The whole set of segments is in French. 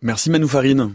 Merci Manoufarine.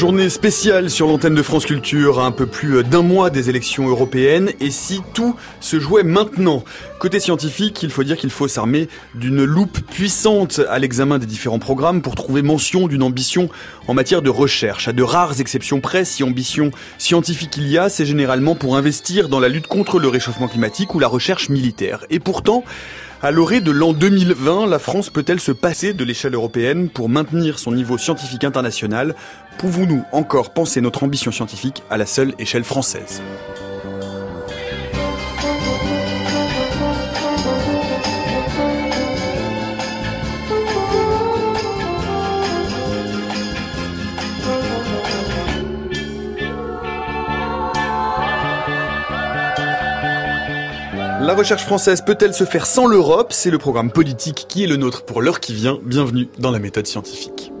Journée spéciale sur l'antenne de France Culture, à un peu plus d'un mois des élections européennes, et si tout se jouait maintenant Côté scientifique, il faut dire qu'il faut s'armer d'une loupe puissante à l'examen des différents programmes pour trouver mention d'une ambition en matière de recherche. À de rares exceptions près, si ambition scientifique il y a, c'est généralement pour investir dans la lutte contre le réchauffement climatique ou la recherche militaire. Et pourtant, à l'orée de l'an 2020, la France peut-elle se passer de l'échelle européenne pour maintenir son niveau scientifique international? Pouvons-nous encore penser notre ambition scientifique à la seule échelle française? La recherche française peut-elle se faire sans l'Europe? C'est le programme politique qui est le nôtre pour l'heure qui vient. Bienvenue dans la méthode scientifique.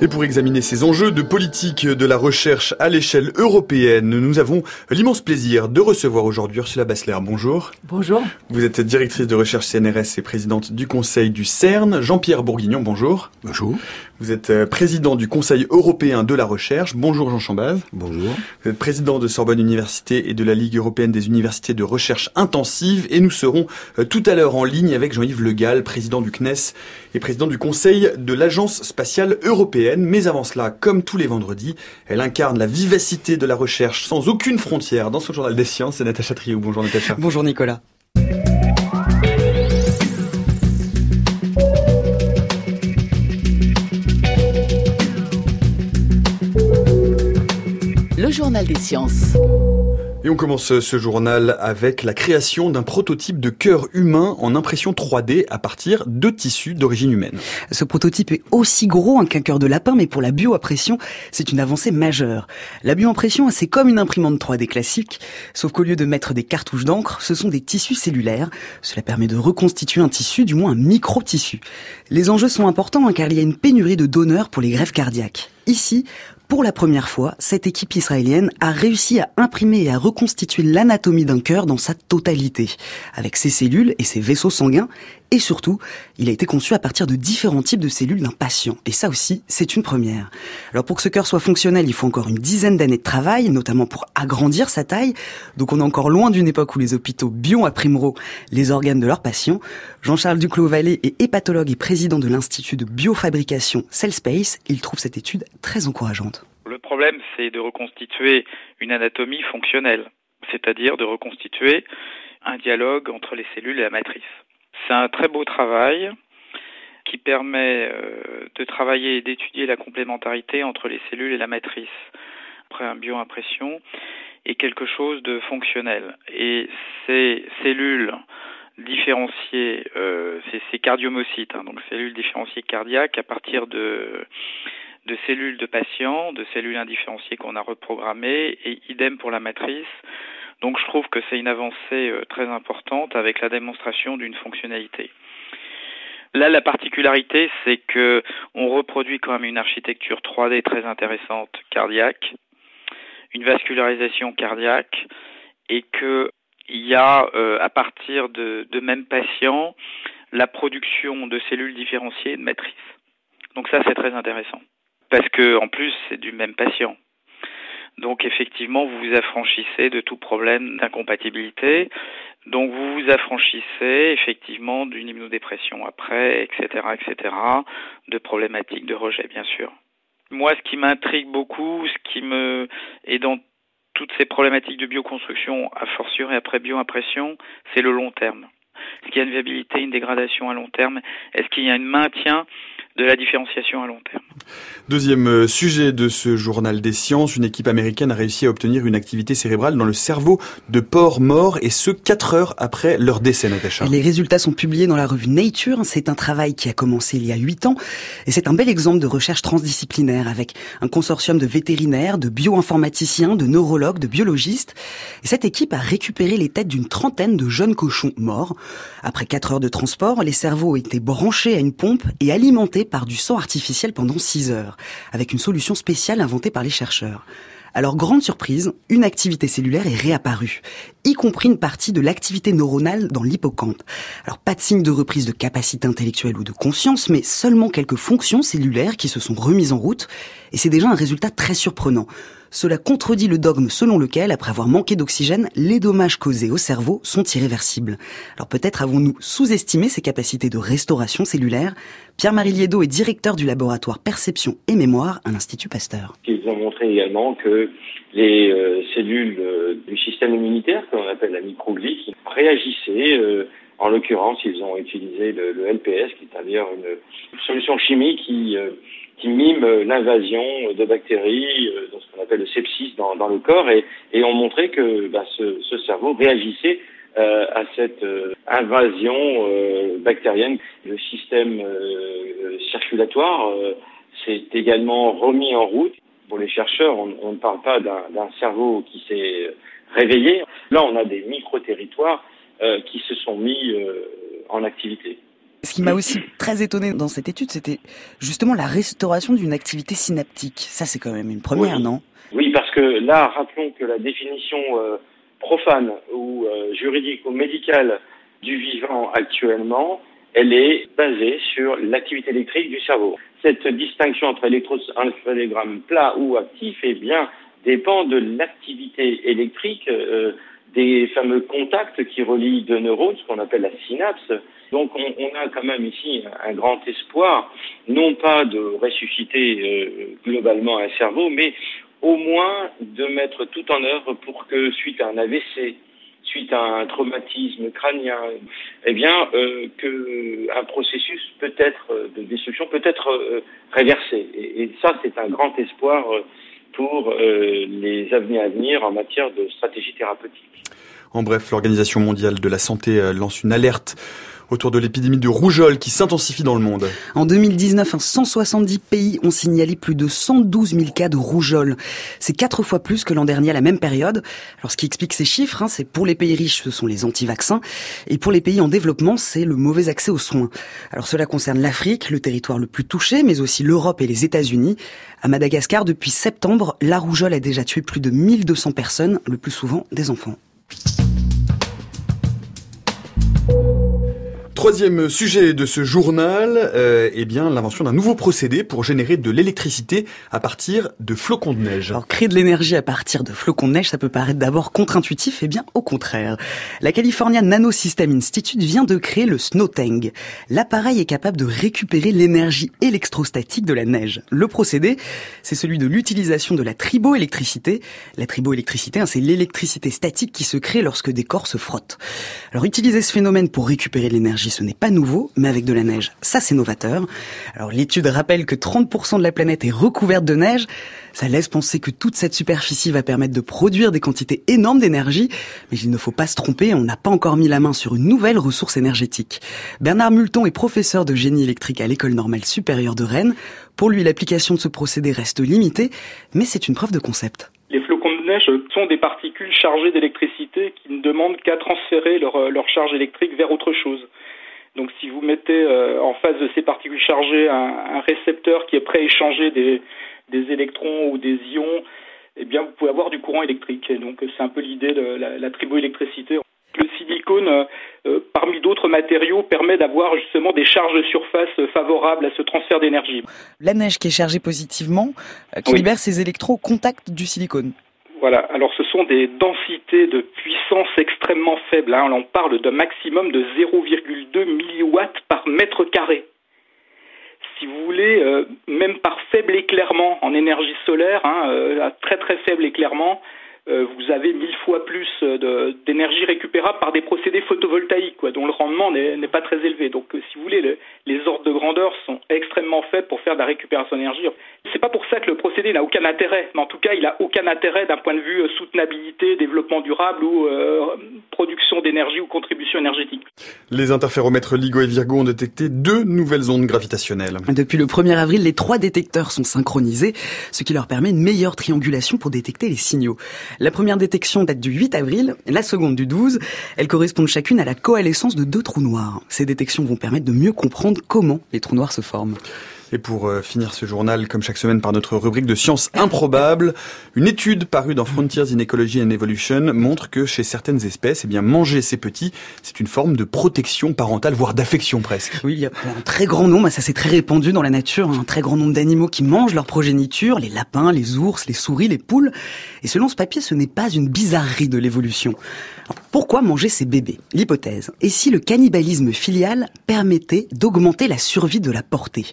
Et pour examiner ces enjeux de politique de la recherche à l'échelle européenne, nous avons l'immense plaisir de recevoir aujourd'hui Ursula Bassler. Bonjour. Bonjour. Vous êtes directrice de recherche CNRS et présidente du conseil du CERN. Jean-Pierre Bourguignon, bonjour. Bonjour. Vous êtes euh, président du Conseil européen de la recherche. Bonjour Jean Chambaz. Bonjour. Vous êtes président de Sorbonne Université et de la Ligue européenne des universités de recherche intensive. Et nous serons euh, tout à l'heure en ligne avec Jean-Yves Le Gall, président du CNES et président du Conseil de l'Agence spatiale européenne. Mais avant cela, comme tous les vendredis, elle incarne la vivacité de la recherche sans aucune frontière dans son journal des sciences. C'est Natacha Trio. Bonjour Natacha. Bonjour Nicolas. Journal des sciences. Et on commence ce journal avec la création d'un prototype de cœur humain en impression 3D à partir de tissus d'origine humaine. Ce prototype est aussi gros qu'un cœur de lapin, mais pour la bioimpression, c'est une avancée majeure. La bioimpression, c'est comme une imprimante 3D classique, sauf qu'au lieu de mettre des cartouches d'encre, ce sont des tissus cellulaires. Cela permet de reconstituer un tissu, du moins un micro-tissu. Les enjeux sont importants hein, car il y a une pénurie de donneurs pour les greffes cardiaques. Ici, pour la première fois, cette équipe israélienne a réussi à imprimer et à reconstituer l'anatomie d'un cœur dans sa totalité, avec ses cellules et ses vaisseaux sanguins, et surtout, il a été conçu à partir de différents types de cellules d'un patient. Et ça aussi, c'est une première. Alors pour que ce cœur soit fonctionnel, il faut encore une dizaine d'années de travail, notamment pour agrandir sa taille. Donc on est encore loin d'une époque où les hôpitaux bio-imprimeront les organes de leurs patients. Jean-Charles Duclos-Vallée est hépatologue et président de l'Institut de biofabrication CellSpace. Il trouve cette étude très encourageante. Le problème, c'est de reconstituer une anatomie fonctionnelle, c'est-à-dire de reconstituer un dialogue entre les cellules et la matrice. C'est un très beau travail qui permet euh, de travailler et d'étudier la complémentarité entre les cellules et la matrice après un bioimpression est quelque chose de fonctionnel. Et ces cellules différenciées, euh, ces cardiomocytes, hein, donc cellules différenciées cardiaques à partir de cellules de patients, de cellules indifférenciées qu'on a reprogrammées, et idem pour la matrice. Donc je trouve que c'est une avancée euh, très importante avec la démonstration d'une fonctionnalité. Là, la particularité, c'est que on reproduit quand même une architecture 3D très intéressante cardiaque, une vascularisation cardiaque, et que il y a euh, à partir de, de mêmes patients la production de cellules différenciées de matrices. Donc ça, c'est très intéressant parce que en plus, c'est du même patient. Donc effectivement, vous vous affranchissez de tout problème d'incompatibilité. Donc vous vous affranchissez effectivement d'une immunodépression après, etc., etc., de problématiques de rejet, bien sûr. Moi, ce qui m'intrigue beaucoup, ce qui me est dans toutes ces problématiques de bioconstruction, à fortiori après bioimpression, c'est le long terme. Est-ce qu'il y a une viabilité, une dégradation à long terme? Est-ce qu'il y a un maintien de la différenciation à long terme. Deuxième euh, sujet de ce journal des sciences, une équipe américaine a réussi à obtenir une activité cérébrale dans le cerveau de porcs morts et ce quatre heures après leur décès, Natacha. Les résultats sont publiés dans la revue Nature. C'est un travail qui a commencé il y a huit ans et c'est un bel exemple de recherche transdisciplinaire avec un consortium de vétérinaires, de bioinformaticiens, de neurologues, de biologistes. Et cette équipe a récupéré les têtes d'une trentaine de jeunes cochons morts. Après quatre heures de transport, les cerveaux ont été branchés à une pompe et alimentés par du sang artificiel pendant 6 heures, avec une solution spéciale inventée par les chercheurs. Alors grande surprise, une activité cellulaire est réapparue, y compris une partie de l'activité neuronale dans l'hippocampe. Alors pas de signe de reprise de capacité intellectuelle ou de conscience, mais seulement quelques fonctions cellulaires qui se sont remises en route, et c'est déjà un résultat très surprenant. Cela contredit le dogme selon lequel, après avoir manqué d'oxygène, les dommages causés au cerveau sont irréversibles. Alors peut-être avons-nous sous-estimé ses capacités de restauration cellulaire. Pierre-Marie Liedo est directeur du laboratoire Perception et Mémoire à l'Institut Pasteur. Ils ont montré également que les euh, cellules euh, du système immunitaire, que l'on appelle la microglie, réagissaient. Euh, en l'occurrence, ils ont utilisé le, le LPS, qui est d'ailleurs une solution chimique qui qui mime l'invasion de bactéries, euh, dans ce qu'on appelle le sepsis dans, dans le corps, et, et ont montré que bah, ce, ce, cerveau réagissait euh, à cette euh, invasion euh, bactérienne. Le système euh, circulatoire s'est également remis en route. Pour les chercheurs, on, on ne parle pas d'un cerveau qui s'est réveillé. Là, on a des micro-territoires qui se sont mis en activité. Ce qui m'a aussi très étonné dans cette étude, c'était justement la restauration d'une activité synaptique. Ça, c'est quand même une première, oui. non? Oui, parce que là, rappelons que la définition euh, profane ou euh, juridique ou médicale du vivant actuellement, elle est basée sur l'activité électrique du cerveau. Cette distinction entre électroencéphalogramme plat ou actif, eh bien, dépend de l'activité électrique euh, des fameux contacts qui relient deux neurones, ce qu'on appelle la synapse. Donc on, a quand même ici un grand espoir, non pas de ressusciter euh, globalement un cerveau, mais au moins de mettre tout en œuvre pour que suite à un AVC, suite à un traumatisme crânien, eh bien euh, que un processus peut être de destruction peut être euh, réversé. Et, ça c'est un grand espoir pour euh, les années à venir en matière de stratégie thérapeutique. En bref, l'Organisation mondiale de la santé euh, lance une alerte autour de l'épidémie de rougeole qui s'intensifie dans le monde. En 2019, 170 pays ont signalé plus de 112 000 cas de rougeole. C'est quatre fois plus que l'an dernier à la même période. Alors ce qui explique ces chiffres, hein, c'est pour les pays riches, ce sont les anti-vaccins, et pour les pays en développement, c'est le mauvais accès aux soins. Alors cela concerne l'Afrique, le territoire le plus touché, mais aussi l'Europe et les États-Unis. À Madagascar, depuis septembre, la rougeole a déjà tué plus de 1200 personnes, le plus souvent des enfants. Troisième sujet de ce journal, euh, eh bien l'invention d'un nouveau procédé pour générer de l'électricité à partir de flocons de neige. Alors créer de l'énergie à partir de flocons de neige, ça peut paraître d'abord contre-intuitif, eh bien au contraire. La California Nanosystem Institute vient de créer le Snowtang. L'appareil est capable de récupérer l'énergie électrostatique de la neige. Le procédé, c'est celui de l'utilisation de la triboélectricité. La triboélectricité, hein, c'est l'électricité statique qui se crée lorsque des corps se frottent. Alors utiliser ce phénomène pour récupérer de l'énergie ce n'est pas nouveau, mais avec de la neige, ça c'est novateur. Alors l'étude rappelle que 30% de la planète est recouverte de neige. Ça laisse penser que toute cette superficie va permettre de produire des quantités énormes d'énergie, mais il ne faut pas se tromper, on n'a pas encore mis la main sur une nouvelle ressource énergétique. Bernard Multon est professeur de génie électrique à l'école normale supérieure de Rennes. Pour lui, l'application de ce procédé reste limitée, mais c'est une preuve de concept. Les flocons de neige sont des particules chargées d'électricité qui ne demandent qu'à transférer leur, leur charge électrique vers autre chose. Donc si vous mettez euh, en face de ces particules chargées un, un, récepteur qui est prêt à échanger des, des électrons ou des ions, eh bien vous pouvez avoir du courant électrique. Et donc c'est un peu l'idée de la, la triboélectricité. Le silicone, euh, parmi d'autres matériaux, permet d'avoir justement des charges de surface favorables à ce transfert d'énergie. La neige qui est chargée positivement, euh, qui oui. libère ses électrons au contact du silicone. Voilà, alors ce sont des densités de puissance extrêmement faibles. Hein. On parle d'un maximum de 0,2 milliwatts par mètre carré. Si vous voulez, euh, même par faible éclairement en énergie solaire, hein, euh, à très très faible éclairement, vous avez mille fois plus euh, d'énergie récupérable par des procédés photovoltaïques, quoi, dont le rendement n'est pas très élevé. Donc, euh, si vous voulez, les ordres de grandeur sont extrêmement faibles pour faire de la récupération d'énergie. C'est pas pour ça que le procédé n'a aucun intérêt, mais en tout cas, il a aucun intérêt d'un point de vue soutenabilité, développement durable ou production d'énergie ou contribution énergétique. Les interféromètres LIGO et Virgo ont détecté deux nouvelles ondes gravitationnelles. Depuis le 1er avril, les trois détecteurs sont synchronisés, ce qui leur permet une meilleure triangulation pour détecter les signaux. La première détection date du 8 avril, la seconde du 12. Elles correspondent chacune à la coalescence de deux trous noirs. Ces détections vont permettre de mieux comprendre comment les trous noirs se forment. Et pour euh, finir ce journal, comme chaque semaine, par notre rubrique de sciences improbables, une étude parue dans Frontiers in Ecology and Evolution montre que chez certaines espèces, eh bien, manger ses petits, c'est une forme de protection parentale, voire d'affection presque. Oui, il y a un très grand nombre, ça c'est très répandu dans la nature, un très grand nombre d'animaux qui mangent leur progéniture, les lapins, les ours, les souris, les poules. Et selon ce papier, ce n'est pas une bizarrerie de l'évolution. Pourquoi manger ses bébés? L'hypothèse. Et si le cannibalisme filial permettait d'augmenter la survie de la portée?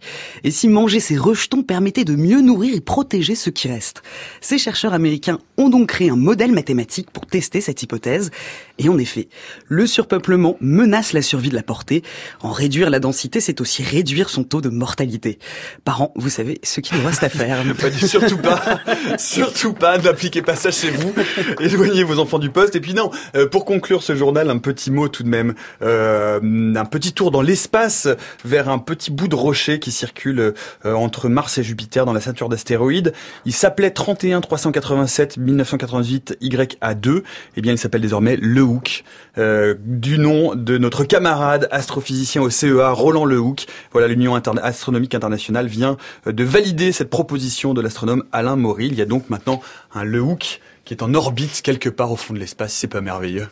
Et si manger ses rejetons permettait de mieux nourrir et protéger ceux qui restent? Ces chercheurs américains ont donc créé un modèle mathématique pour tester cette hypothèse. Et en effet, le surpeuplement menace la survie de la portée. En réduire la densité, c'est aussi réduire son taux de mortalité. Parents, vous savez ce qu'il nous reste à faire. surtout pas, surtout pas, n'appliquez pas ça chez vous. Éloignez vos enfants du poste. Et puis non, euh, pour conclure ce journal, un petit mot tout de même, euh, un petit tour dans l'espace vers un petit bout de rocher qui circule euh, entre Mars et Jupiter dans la ceinture d'astéroïdes. Il s'appelait 31 387 1988 YA2. Eh bien, il s'appelle désormais le Hook, euh, du nom de notre camarade astrophysicien au CEA, Roland Lehoucq. Voilà, l'Union astronomique internationale vient euh, de valider cette proposition de l'astronome Alain Maury. Il y a donc maintenant un Lehoucq qui est en orbite quelque part au fond de l'espace. C'est pas merveilleux.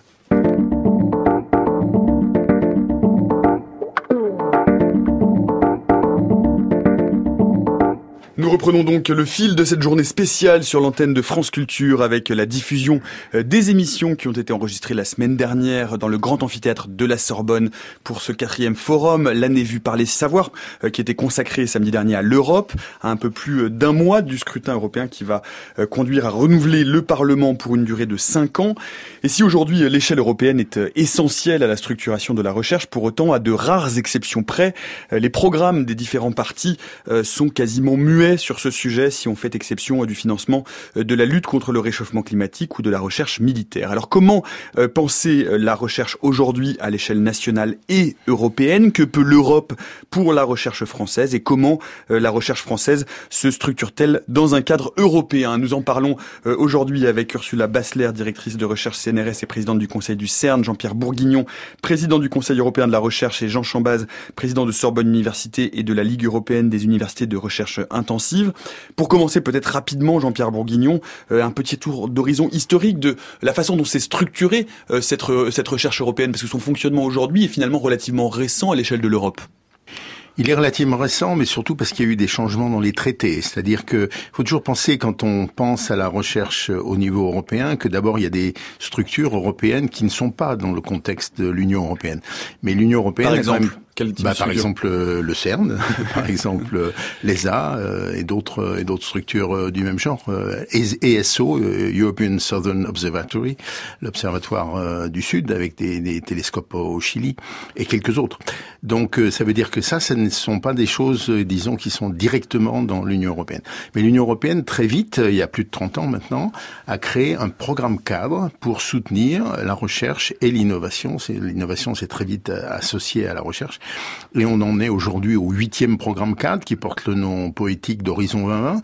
Nous reprenons donc le fil de cette journée spéciale sur l'antenne de France Culture avec la diffusion euh, des émissions qui ont été enregistrées la semaine dernière dans le grand amphithéâtre de la Sorbonne pour ce quatrième forum, l'année vue par les savoirs, euh, qui était consacré samedi dernier à l'Europe, à un peu plus euh, d'un mois du scrutin européen qui va conduire à renouveler le Parlement pour une durée de cinq ans. Et si aujourd'hui l'échelle européenne est essentielle à la structuration de la recherche, pour autant, à de rares exceptions près, les programmes des différents partis sont quasiment muets sur ce sujet si on fait exception du financement euh, de la lutte contre le réchauffement climatique ou de la recherche militaire. Alors comment euh, penser euh, la recherche aujourd'hui à l'échelle nationale et européenne? Que peut l'Europe pour la recherche française et comment la recherche française se structure-t-elle dans un cadre européen? Nous en parlons aujourd'hui avec Ursula Bassler, directrice de recherche CNRS et présidente du conseil du CERN, Jean-Pierre Bourguignon, président du Conseil européen de la recherche et Jean Chambaz, président de Sorbonne Université et de la Ligue européenne des universités de recherche intensive pour commencer peut-être rapidement, Jean-Pierre Bourguignon, euh, un petit tour d'horizon historique de la façon dont s'est structurée euh, cette, cette recherche européenne, parce que son fonctionnement aujourd'hui est finalement relativement récent à l'échelle de l'Europe. Il est relativement récent, mais surtout parce qu'il y a eu des changements dans les traités. C'est-à-dire que faut toujours penser, quand on pense à la recherche au niveau européen, que d'abord il y a des structures européennes qui ne sont pas dans le contexte de l'Union européenne. Mais l'Union européenne, par exemple, bah, par exemple euh, le CERN, par exemple euh, l'ESA euh, et d'autres et d'autres structures du même genre, ESO, European Southern Observatory, l'observatoire du Sud avec des, des, télescopes au Chili et quelques autres. Donc ça veut dire que ça, ce ne sont pas des choses, disons, qui sont directement dans l'Union européenne. Mais l'Union européenne, très vite, il y a plus de 30 ans maintenant, a créé un programme cadre pour soutenir la recherche et l'innovation. L'innovation, c'est très vite associé à la recherche. Et on en est aujourd'hui au huitième programme cadre qui porte le nom poétique d'Horizon 2020.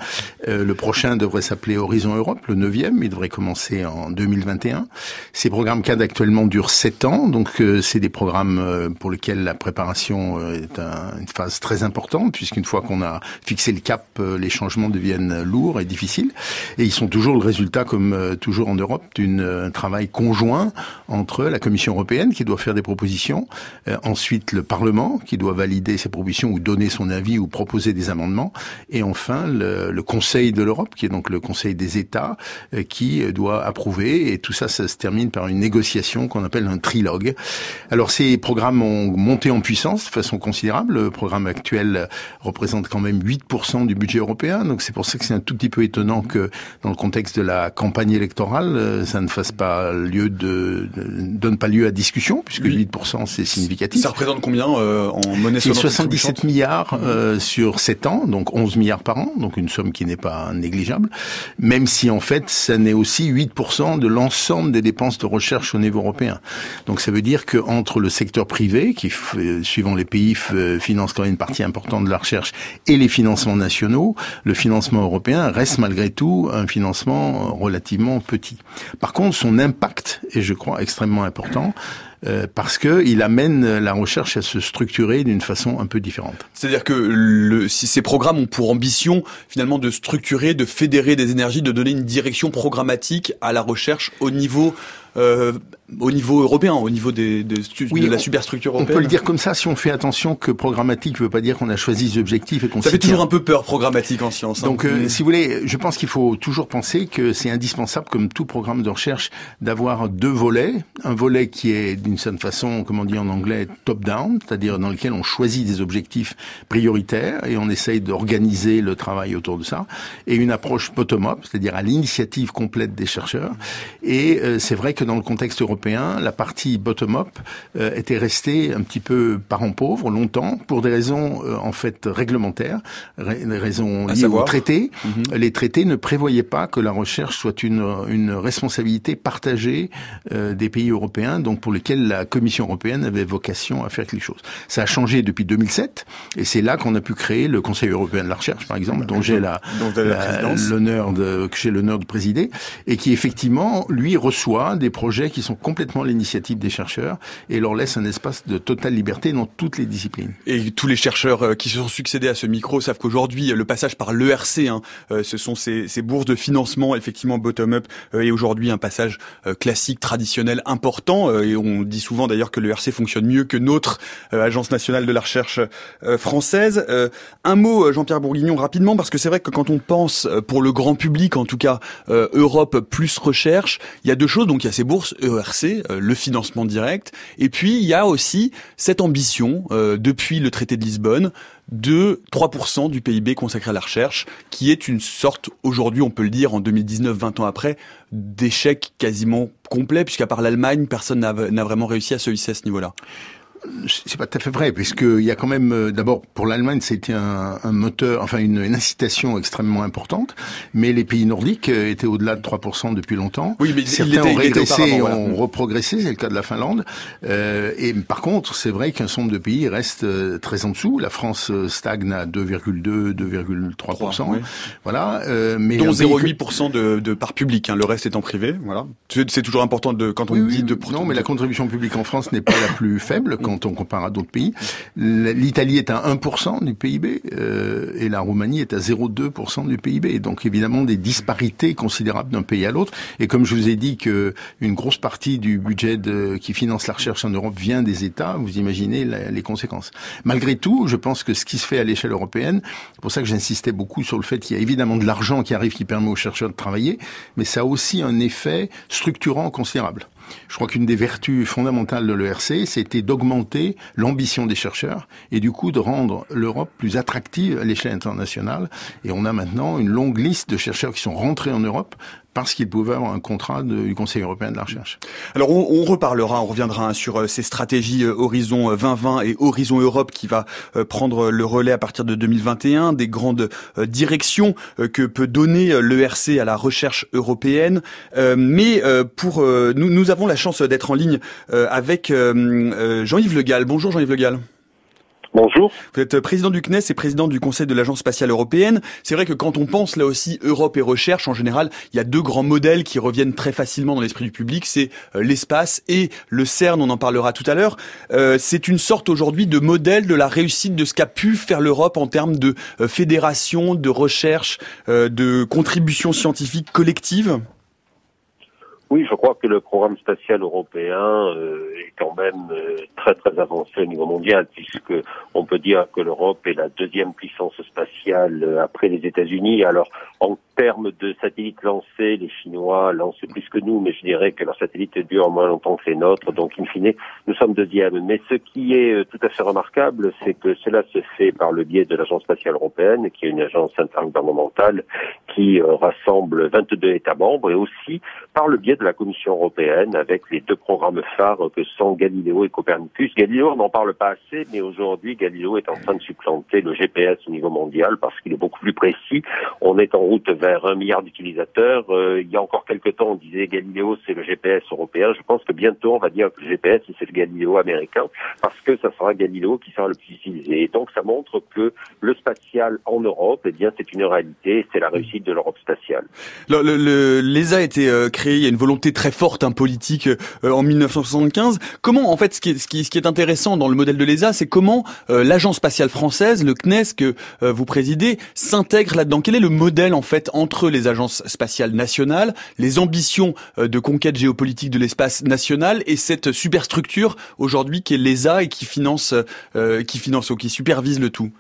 Euh, le prochain devrait s'appeler Horizon Europe, le neuvième. Il devrait commencer en 2021. Ces programmes cadres actuellement durent sept ans, donc euh, c'est des programmes euh, pour lesquels la préparation est une phase très importante, puisqu'une fois qu'on a fixé le cap, les changements deviennent lourds et difficiles. Et ils sont toujours le résultat, comme toujours en Europe, d'un travail conjoint entre la Commission européenne qui doit faire des propositions, ensuite le Parlement Parlement qui doit valider ses propositions ou donner son avis ou proposer des amendements, et enfin le, le Conseil de l'Europe, qui est donc le Conseil des États, euh, qui doit approuver, et tout ça, ça se termine par une négociation qu'on appelle un trilogue. Alors ces programmes ont monté en puissance de façon considérable. Le programme actuel représente quand même 8% du budget européen, donc c'est pour ça que c'est un tout petit peu étonnant que dans le contexte de la campagne électorale, euh, ça ne fasse pas lieu de, de donne pas lieu à discussion, puisque 8% c'est significatif. Ça représente combien euh, en monnaie C'est 77 milliards euh, sur 7 ans, donc 11 milliards par an, donc une somme qui n'est pas négligeable, même si en fait ça n'est aussi 8% de l'ensemble des dépenses de recherche au niveau européen. Donc ça veut dire que entre le secteur privé, qui suivant les pays finance quand même une partie importante de la recherche, et les financements nationaux, le financement européen reste malgré tout un financement relativement petit. Par contre, son impact est, je crois, extrêmement important. Euh, parce que il amène la recherche à se structurer d'une façon un peu différente. C'est-à-dire que le, si ces programmes ont pour ambition finalement de structurer, de fédérer des énergies, de donner une direction programmatique à la recherche au niveau euh, au niveau européen, au niveau des, des de la superstructure européenne. On peut le dire comme ça si on fait attention que programmatique ne veut pas dire qu'on a choisi des objectifs et qu'on Ça fait toujours un peu peur programmatique en science. Hein. Donc, euh, si vous voulez, je pense qu'il faut toujours penser que c'est indispensable, comme tout programme de recherche, d'avoir deux volets. Un volet qui est d'une certaine façon, comme on dit en anglais, top-down, c'est-à-dire dans lequel on choisit des objectifs prioritaires et on essaye d'organiser le travail autour de ça. Et une approche bottom-up, c'est-à-dire à, l'initiative complète des chercheurs. Et euh, c'est vrai que dans le contexte européen, la partie bottom-up euh, était restée un petit peu parent pauvre longtemps pour des raisons euh, en fait réglementaires, des raisons liées aux traités. Mhm. Les traités ne prévoyaient pas que la recherche soit une, une responsabilité partagée euh, des pays européens, donc pour lesquels la Commission européenne avait vocation à faire quelque chose. Ça a changé depuis 2007, et c'est là qu'on a pu créer le Conseil européen de la recherche, par exemple, dont j'ai la, l'honneur de, que j'ai l'honneur de présider, et qui effectivement lui reçoit des projets qui sont complètement l'initiative des chercheurs et leur laisse un espace de totale liberté dans toutes les disciplines. Et tous les chercheurs euh, qui se sont succédés à ce micro savent qu'aujourd'hui, le passage par l'ERC, hein, euh, ce sont ces, ces, bourses de financement, effectivement bottom-up, euh, et aujourd'hui un passage classique, traditionnel, important. Et on dit souvent d'ailleurs que l'ERC fonctionne mieux que notre agence nationale de la recherche française. Un mot, Jean-Pierre Bourguignon, rapidement, parce que c'est vrai que quand on pense, pour le grand public en tout cas, Europe plus recherche, il y a deux choses. Donc ces bourses ERC, euh, le financement direct, et puis il y a aussi cette ambition euh, depuis le traité de Lisbonne de 3% du PIB consacré à la recherche, qui est une sorte, aujourd'hui on peut le dire, en 2019, 20 ans après, d'échec quasiment complet, puisqu'à part l'Allemagne, personne n'a vraiment réussi à se hisser à ce niveau-là. C'est pas tout à fait vrai, puisqu'il y a quand même, euh, d'abord, pour l'Allemagne, c'était un, un, moteur, enfin une, une, incitation extrêmement importante, mais les pays nordiques euh, étaient au-delà de 3% depuis longtemps. Oui, mais Certains ont régressé et ont reprogressé, c'est le cas de la Finlande. Euh, et par contre, c'est vrai qu'un certain nombre de pays restent euh, très en dessous. La France stagne à 2,2, 2,3%. Voilà. Euh, mais Dont 0,8% de, de part publique, hein, le reste étant privé. Voilà. C'est toujours important de, quand on dit de... Non, mais la contribution publique en France n'est pas la plus faible quand on compare à d'autres pays. L'Italie est à 1% du PIB euh, et la Roumanie est à 0,2% du PIB. Donc évidemment des disparités considérables d'un pays à l'autre. Et comme je vous ai dit que une grosse partie du budget qui finance la recherche en Europe vient des États, vous imaginez les conséquences. Malgré tout, je pense que ce qui se fait à l'échelle européenne, c'est pour ça que j'insistais beaucoup sur le fait qu'il y a évidemment de l'argent qui arrive qui permet aux chercheurs de travailler, mais ça a aussi un effet structurant considérable. Je crois qu'une des vertus fondamentales de l'ERC, c'était d'augmenter l'ambition des chercheurs et du coup de rendre l'Europe plus attractive à l'échelle internationale. Et on a maintenant une longue liste de chercheurs qui sont rentrés en Europe parce qu'il pouvait avoir un contrat du Conseil européen de la recherche. Alors on, on reparlera, on reviendra sur euh, ces stratégies euh, Horizon 2020 et Horizon Europe qui va euh, prendre le relais à partir de 2021, des grandes directions que peut donner l'ERC à la recherche européenne. Mais pour nous, nous avons la chance d'être en ligne avec Jean-Yves Le Gall. Bonjour Jean-Yves Le Gall. Bonjour. Vous êtes président du CNES et président du Conseil de l'Agence spatiale européenne. C'est vrai que quand on pense là aussi Europe et recherche, en général, il y a deux grands modèles qui reviennent très facilement dans l'esprit du public, c'est euh, l'espace et le CERN, on en parlera tout à l'heure. Euh, c'est une sorte aujourd'hui de modèle de la réussite de ce qu'a pu faire l'Europe en termes de euh, fédération, de recherche, de contribution scientifique collective Oui, je crois que le programme spatial européen euh, est quand même euh, très très avancé au niveau mondial, puisque on peut dire que l'Europe est la deuxième puissance spatiale euh, après les États-Unis. Alors, en termes de satellites lancés, les Chinois lancent plus que nous, mais je dirais que leurs satellites durent moins longtemps que les nôtres, donc in fine, nous sommes deuxième. Mais ce qui est tout à fait remarquable, c'est que cela se fait par le biais de l'Agence spatiale européenne, qui est une agence intergouvernementale qui rassemble 22 États membres, et aussi par le biais de la Commission européenne avec les deux programmes phares que sont Galileo et Copernicus. Galileo, on n'en parle pas assez, mais aujourd'hui, Galileo est en train de supplanter le GPS au niveau mondial parce qu'il est beaucoup plus précis. On est en route vers un milliard d'utilisateurs. Euh, il y a encore quelques temps, on disait Galileo, c'est le GPS européen. Je pense que bientôt, on va dire que le GPS, c'est le Galileo américain parce que ça sera Galileo qui sera le plus utilisé. Et donc, ça montre que le spatial en Europe, eh bien, c'est une réalité. C'est la réussite de l'Europe spatiale. L'ESA a été euh, créé il y a une volonté très forte un politique euh, en 1975. Comment, en fait, ce qui est, intéressant dans le modèle de l'ESA, c'est comment euh, l'agence spatiale française, le CNES que euh, vous présidez, s'intègre là-dedans. Quel est le modèle, en fait, entre les agences spatiales nationales, les ambitions de conquête géopolitique de l'espace national et cette superstructure aujourd'hui qui est l'ESA et qui finance, qui finance ou qui supervise le tout?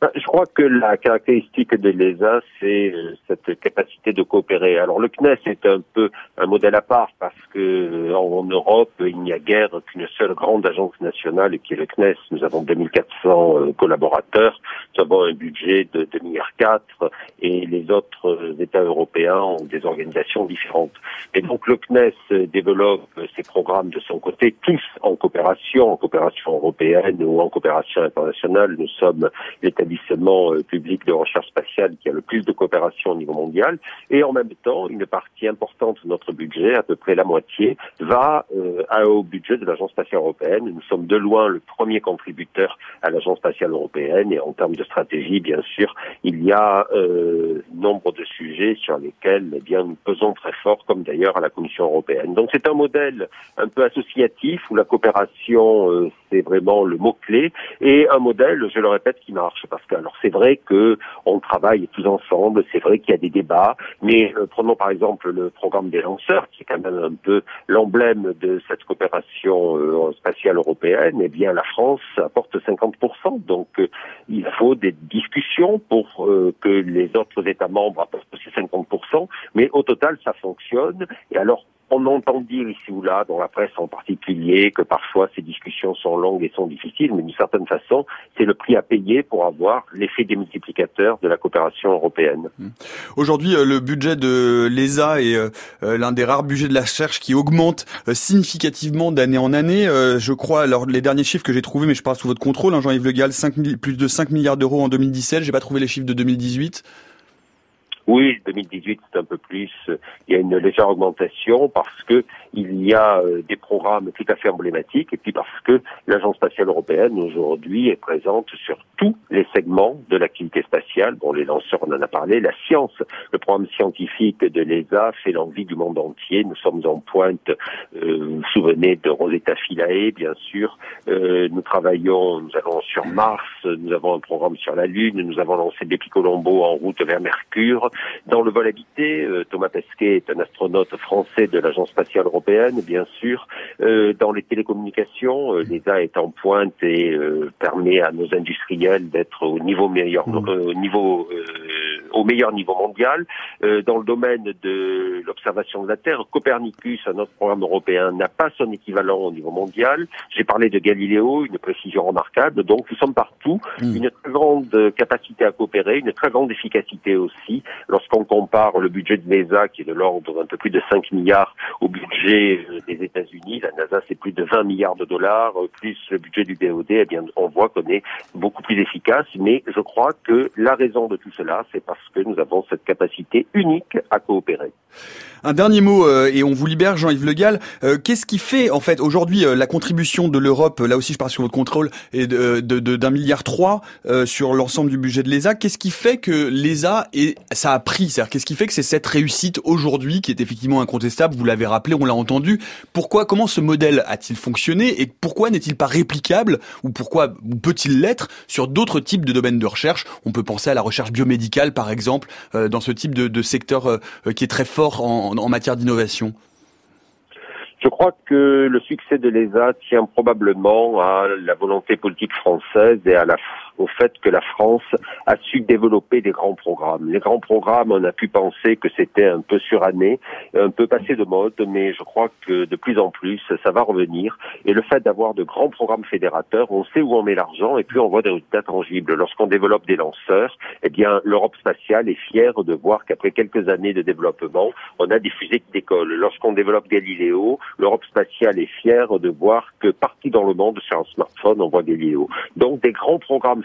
Bah, je crois que la caractéristique de l'ESA, c'est cette capacité de coopérer. Alors le CNES est un peu un modèle à part parce que euh, en Europe, il n'y a guère qu'une seule grande agence nationale qui est le CNES. Nous avons 2400 euh, collaborateurs, nous avons un budget de 2 milliards 4 et les autres États européens ont des organisations différentes. Et donc le CNES développe ses programmes de son côté, tous en coopération, en coopération européenne ou en coopération internationale. Nous sommes l'établissement euh, public de recherche spatiale qui a le plus de coopération au niveau mondial. Et en même temps, une partie importante de notre budget, à peu près la moitié, va euh, au budget de l'Agence spatiale européenne. Nous sommes de loin le premier contributeur à l'Agence spatiale européenne. Et en termes de stratégie, bien sûr, il y a euh, nombre de sujets sur lesquels eh bien, nous pesons très fort, comme d'ailleurs à la Commission européenne. Donc c'est un modèle un peu associatif où la coopération, euh, c'est vraiment le mot-clé, et un modèle, je le répète, qui marche parce que alors c'est vrai que on travaille tous ensemble, c'est vrai qu'il y a des débats, mais euh, prenons par exemple le programme des lanceurs, qui est quand même un peu l'emblème de cette coopération euh, spatiale européenne. Eh bien, la France apporte 50%, donc euh, il faut des discussions pour que les autres États membres apportent aussi 50%, mais au total ça fonctionne. Et alors on entend dire ici ou là, dans la presse en particulier, que parfois ces discussions sont longues et sont difficiles, mais d'une certaine façon, c'est le prix à payer pour avoir l'effet démultiplicateur de la coopération européenne. Mmh. Aujourd'hui, euh, le budget de l'ESA est euh, euh, l'un des rares budgets de la recherche qui augmente significativement d'année en année. Je crois, alors les derniers chiffres que j'ai trouvés, mais je parle sous votre contrôle, hein, Jean-Yves Le Gall, plus de 5 milliards d'euros en 2017. J'ai pas trouvé les chiffres de 2018. Oui, 2018 c'est un peu plus. Il y a une légère augmentation parce que il y a euh, des programmes tout à fait emblématiques et puis parce que l'Agence spatiale européenne aujourd'hui est présente sur tous les segments de l'activité spatiale. Bon, les lanceurs, on en a parlé. La science, le programme scientifique de l'ESA fait l'envie du monde entier. Nous sommes en pointe. Euh, vous vous souvenez de Rosetta Philae, bien sûr. Euh, nous travaillons, nous allons sur Mars. Nous avons un programme sur la Lune. Nous avons lancé des Colombo en route vers Mercure. Dans le vol habité, Thomas Pesquet est un astronaute français de l'Agence spatiale européenne, bien sûr. Euh, dans les télécommunications, euh, l'ESA est en pointe et permet à nos industriels d'être au niveau meilleur, mmh. au niveau au meilleur niveau mondial. dans le domaine de l'observation de la Terre, Copernicus, un autre programme européen, n'a pas son équivalent au niveau mondial. J'ai parlé de Galiléo, une précision remarquable. Donc nous sommes partout, mmh. une très grande capacité à coopérer, une très grande efficacité aussi. Lorsqu'on compare le budget de l'ESA, qui est de l'ordre d'un peu plus de 5 milliards, au budget euh, des États-Unis, la NASA c'est plus de 20 milliards de dollars, euh, plus le budget du BOD, eh bien on voit qu'on est beaucoup plus efficace. Mais je crois que la raison de tout cela, c'est parce que nous avons cette capacité unique à coopérer. Un dernier mot, euh, et on vous libère, Jean-Yves Le Gall. Euh, qu'est-ce qui fait, en fait, aujourd'hui, euh, la contribution de l'Europe, là aussi je parle sur votre contrôle, est de, de, de, d'un milliard trois sur l'ensemble du budget de l'ESA. Qu'est-ce qui fait que l'ESA, et ça a pris, c'est-à-dire qu'est-ce qui fait que c'est cette réussite aujourd'hui, qui est effectivement incontestable, vous l'avez rappelé, on l'a entendu. Pourquoi, comment ce modèle a-t-il fonctionné et pourquoi n'est-il pas réplicable ou pourquoi peut-il l'être sur d'autres types de domaines de recherche? On peut penser à la recherche biomédicale, par exemple, dans ce type de, secteur qui est très fort en, en matière d'innovation je crois que le succès de l'ESA tient probablement à la volonté politique française et à la au fait que la France a su développer des grands programmes. Les grands programmes, on a pu penser que c'était un peu suranné, un peu passé de mode, mais je crois que de plus en plus, ça va revenir. Et le fait d'avoir de grands programmes fédérateurs, on sait où on met l'argent et puis on voit des résultats tangibles. Lorsqu'on développe des lanceurs, eh bien, l'Europe spatiale est fière de voir qu'après quelques années de développement, on a des fusées qui décollent. Lorsqu'on développe Galileo, l'Europe spatiale est fière de voir que partout dans le monde, sur un smartphone, on voit Galileo. Donc, des grands programmes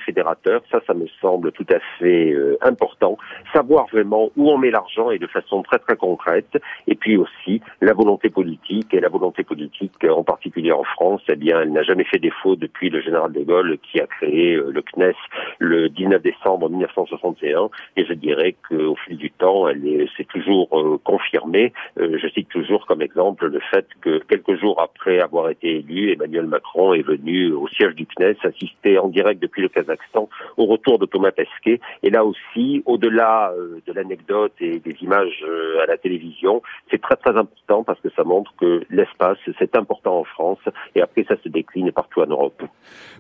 Ça, ça me semble tout à fait euh, important. Savoir vraiment où on met l'argent et de façon très très concrète. Et puis aussi la volonté politique. Et la volonté politique, en particulier en France, eh bien, elle n'a jamais fait défaut depuis le général de Gaulle qui a créé euh, le CNES le 19 décembre 1961. Et je dirais qu'au fil du temps, elle s'est toujours euh, confirmée. je cite toujours comme exemple le fait que quelques jours après avoir été élu, Emmanuel Macron est venu au siège du CNES assister en direct depuis le Kazakhstan au retour de Thomas Pesquet. Et là aussi, au-delà euh, de l'anecdote et des images euh, à la télévision, c'est très très important parce que ça montre que l'espace, c'est important en France et après ça se décline partout en Europe.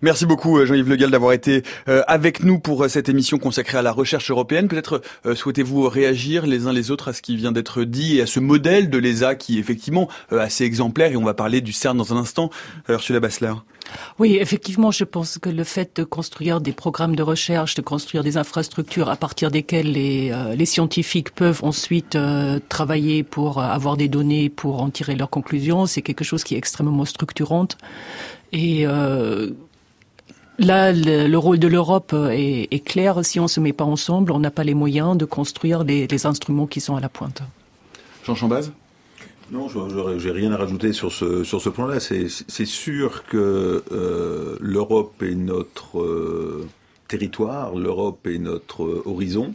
Merci beaucoup euh, Jean-Yves Le Gall d'avoir été avec nous pour cette émission consacrée à la recherche européenne. Peut-être souhaitez-vous réagir les uns les autres à ce qui vient d'être dit et à ce modèle de l'ESA qui est effectivement assez exemplaire et on va parler du CERN dans un instant. Ursula Bassler. Oui, effectivement, je pense que le fait de construire des programmes de recherche, de construire des infrastructures à partir desquelles les, euh, les scientifiques peuvent ensuite euh, travailler pour avoir des données, pour en tirer leurs conclusions, c'est quelque chose qui est extrêmement structurante. Et euh, Là, le, rôle de l'Europe est, clair. Si on se met pas ensemble, on n'a pas les moyens de construire les, les instruments qui sont à la pointe. Jean Chambaz? Non, j'ai rien à rajouter sur ce sur ce plan-là. C'est sûr que euh, l'Europe est notre euh, territoire, l'Europe est notre euh, horizon.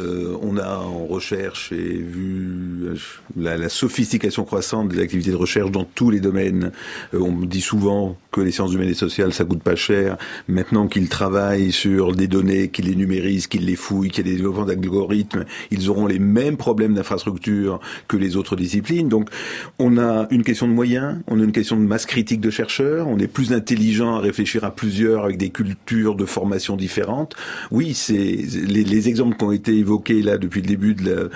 Euh, on a en recherche et vu euh, la, la sophistication croissante des activités de recherche dans tous les domaines. Euh, on dit souvent que les sciences humaines et sociales ça coûte pas cher. Maintenant qu'ils travaillent sur des données, qu'ils les numérisent, qu'ils les fouillent, qu'il y a des développements d'algorithmes, ils auront les mêmes problèmes d'infrastructure que les autres disciplines. Donc on a une question de moyens, on a une question de masse critique de chercheurs, on est plus intelligent à réfléchir à plusieurs avec des cultures de formation différentes. Oui, c'est les, les exemples qui ont été évoqué là depuis le début de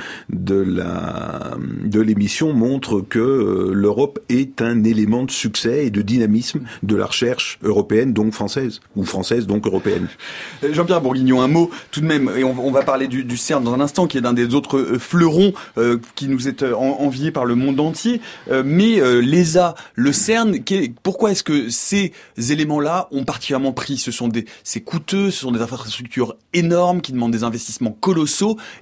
l'émission montre que euh, l'Europe est un élément de succès et de dynamisme de la recherche européenne, donc française, ou française, donc européenne. Euh, Jean-Pierre Bourguignon, un mot tout de même, et on, va parler du, CERN dans un instant, qui est l'un des autres euh, fleurons qui nous est envié par le monde entier. mais l'ESA, le CERN, pourquoi est-ce que ces éléments-là ont particulièrement pris? Ce sont des, c'est coûteux, ce sont des infrastructures énormes qui demandent des investissements colossaux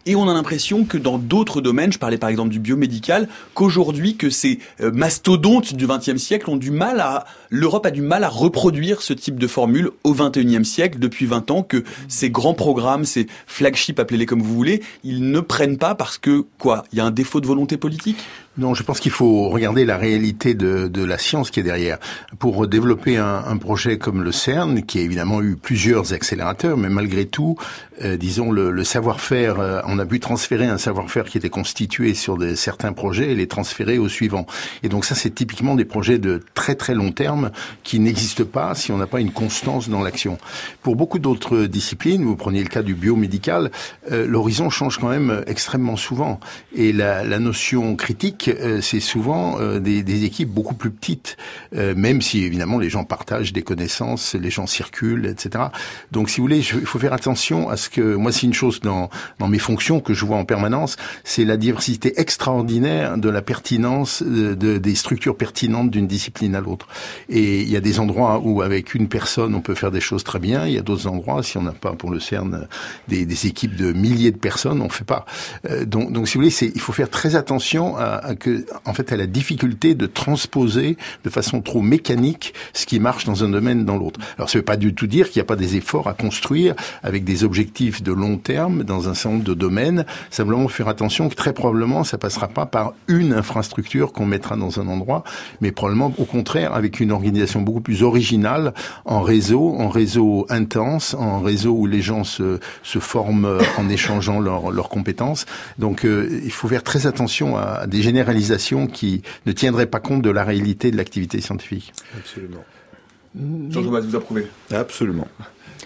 et on a l'impression que dans d'autres domaines, je parlais par exemple du biomédical, qu'aujourd'hui que ces euh, mastodontes du XXe siècle ont du mal à l'Europe a du mal à reproduire ce type de formule au XXIe siècle depuis 20 ans que ces grands programmes, ces flagships appelez-les comme vous voulez, ils ne prennent pas parce que quoi, il y a un défaut de volonté politique? Non, je pense qu'il faut regarder la réalité de, de, la science qui est derrière. Pour développer un, un, projet comme le CERN, qui a évidemment eu plusieurs accélérateurs, mais malgré tout, euh, disons, le, le savoir-faire, euh, on a pu transférer un savoir-faire qui était constitué sur des, certains projets et les transférer au suivant. Et donc ça, c'est typiquement des projets de très très long terme qui n'existent pas si on n'a pas une constance dans l'action. Pour beaucoup d'autres disciplines, vous prenez le cas du biomédical, euh, l'horizon change quand même extrêmement souvent. Et la, la notion critique euh, c'est souvent euh, des, des, équipes beaucoup plus petites, euh, même si évidemment les gens partagent des connaissances, les gens circulent, etc. Donc, si vous voulez, il faut faire attention à ce que moi, c'est une chose dans, dans mes fonctions que je vois en permanence, c'est la diversité extraordinaire de la pertinence de, des structures pertinentes d'une discipline à l'autre. Et il y a des endroits où avec une personne on peut faire des choses très bien, il y a d'autres endroits si on n'a pas pour le CERN des, des, équipes de milliers de personnes, on fait pas. donc, donc si vous voulez, il faut faire très attention à, à que, en fait, elle a difficulté de transposer de façon trop mécanique ce qui marche dans un domaine dans l'autre. Alors, ça veut pas du tout dire qu'il n'y a pas des efforts à construire avec des objectifs de long terme dans un certain nombre de domaines. Simplement faire attention que très probablement, ça passera pas par une infrastructure qu'on mettra dans un endroit, mais probablement au contraire avec une organisation beaucoup plus originale en réseau, en réseau intense, en réseau où les gens se, se forment en échangeant leurs compétences. Donc, euh, il faut faire très attention à des généralisations qui ne tiendraient pas compte de la réalité de l'activité scientifique. Absolument. Jean-Thomas, vous approuvez Absolument.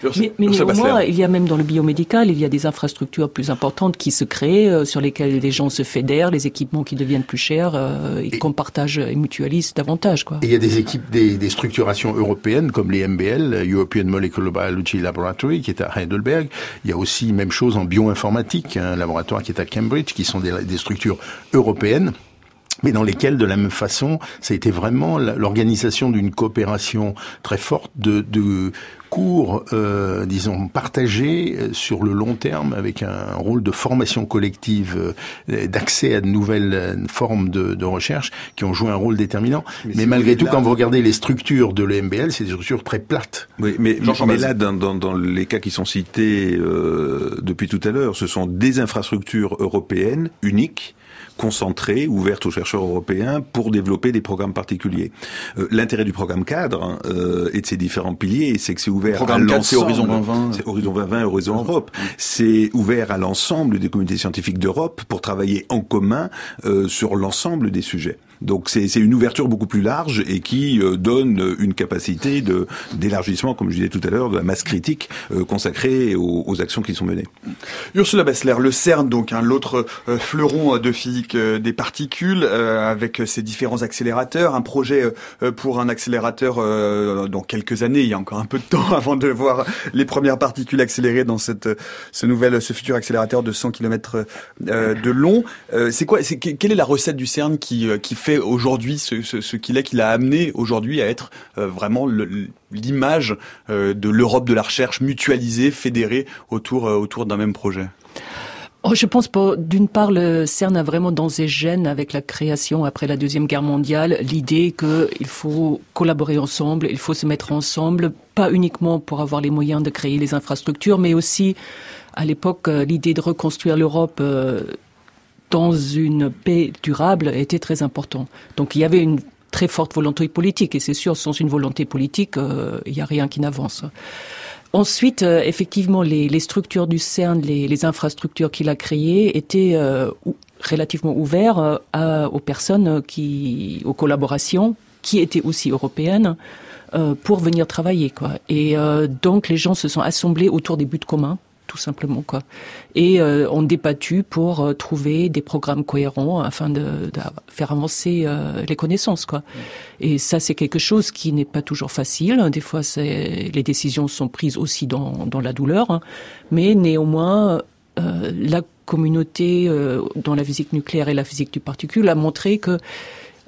Mais, mais néanmoins, il y a même dans le biomédical, il y a des infrastructures plus importantes qui se créent, euh, sur lesquelles les gens se fédèrent, les équipements qui deviennent plus chers euh, et, qu'on partage et mutualise davantage. Quoi. Et il y a des équipes, des, des structurations européennes comme les MBL, European Molecular Biology Laboratory, qui est à Heidelberg. Il y a aussi même chose en bioinformatique, un laboratoire qui est à Cambridge, qui sont des, des structures européennes mais dans lesquelles, de la même façon, ça a été vraiment l'organisation d'une coopération très forte de, de cours, euh, disons, partagés sur le long terme avec un rôle de formation collective, euh, d'accès à de nouvelles euh, formes de, de, recherche qui ont joué un rôle déterminant. Mais, mais malgré tout, là, quand vous regardez les structures de l'EMBL, c'est des structures très plates. Oui, mais, mais là, dans, dans, dans, les cas qui sont cités euh, depuis tout à l'heure, ce sont des infrastructures européennes uniques concentrée, ouverte aux chercheurs européens pour développer des programmes particuliers. Euh, L'intérêt du programme cadre euh, et de ses différents piliers, c'est que c'est ouvert programme à l'ensemble. C'est Horizon 2020. C'est Horizon 2020, Horizon Europe. C'est ouvert à l'ensemble des communautés scientifiques d'Europe pour travailler en commun euh, sur l'ensemble des sujets. Donc c'est une ouverture beaucoup plus large et qui euh, donne une capacité de d'élargissement, comme je disais tout à l'heure, de la masse critique euh, consacrée aux, aux, actions qui sont menées. Ursula Bessler, le CERN, donc hein, l'autre euh, fleuron de physique euh, des particules, euh, avec ses différents accélérateurs, un projet euh, pour un accélérateur dans quelques années. Il y a encore un peu de temps avant de voir les premières particules accélérées dans cette ce nouvel ce futur accélérateur de 100 km de long. c'est quoi C'est quelle est la recette du CERN qui qui fait aujourd'hui ce, qu'il est, qu'il a amené aujourd'hui à être euh, vraiment l'image euh, de l'Europe de la recherche mutualisée, fédérée autour, euh, d'un même projet Oh, je pense. D'une part, le CERN a vraiment dans ses gènes, avec la création après la deuxième guerre mondiale, l'idée qu'il faut collaborer ensemble, il faut se mettre ensemble, pas uniquement pour avoir les moyens de créer les infrastructures, mais aussi à l'époque l'idée de reconstruire l'Europe. Dans une paix durable était très important. Donc il y avait une très forte volonté politique et c'est sûr sans une volonté politique euh, il n'y a rien qui n'avance. Ensuite, euh, effectivement, les, structures du CERN, les, infrastructures qu'il a créées étaient euh, relativement ouvertes aux personnes qui, aux collaborations qui étaient aussi européennes pour venir travailler. Quoi. Et donc les gens se sont assemblés autour des buts communs tout simplement quoi. Et euh, on débattu pour euh, trouver des programmes cohérents afin de, de faire avancer euh, les connaissances quoi. Et ça c'est quelque chose qui n'est pas toujours facile. Des fois c'est les décisions sont prises aussi dans, dans la douleur, hein. mais néanmoins euh, la communauté euh, dans la physique nucléaire et la physique du particule a montré que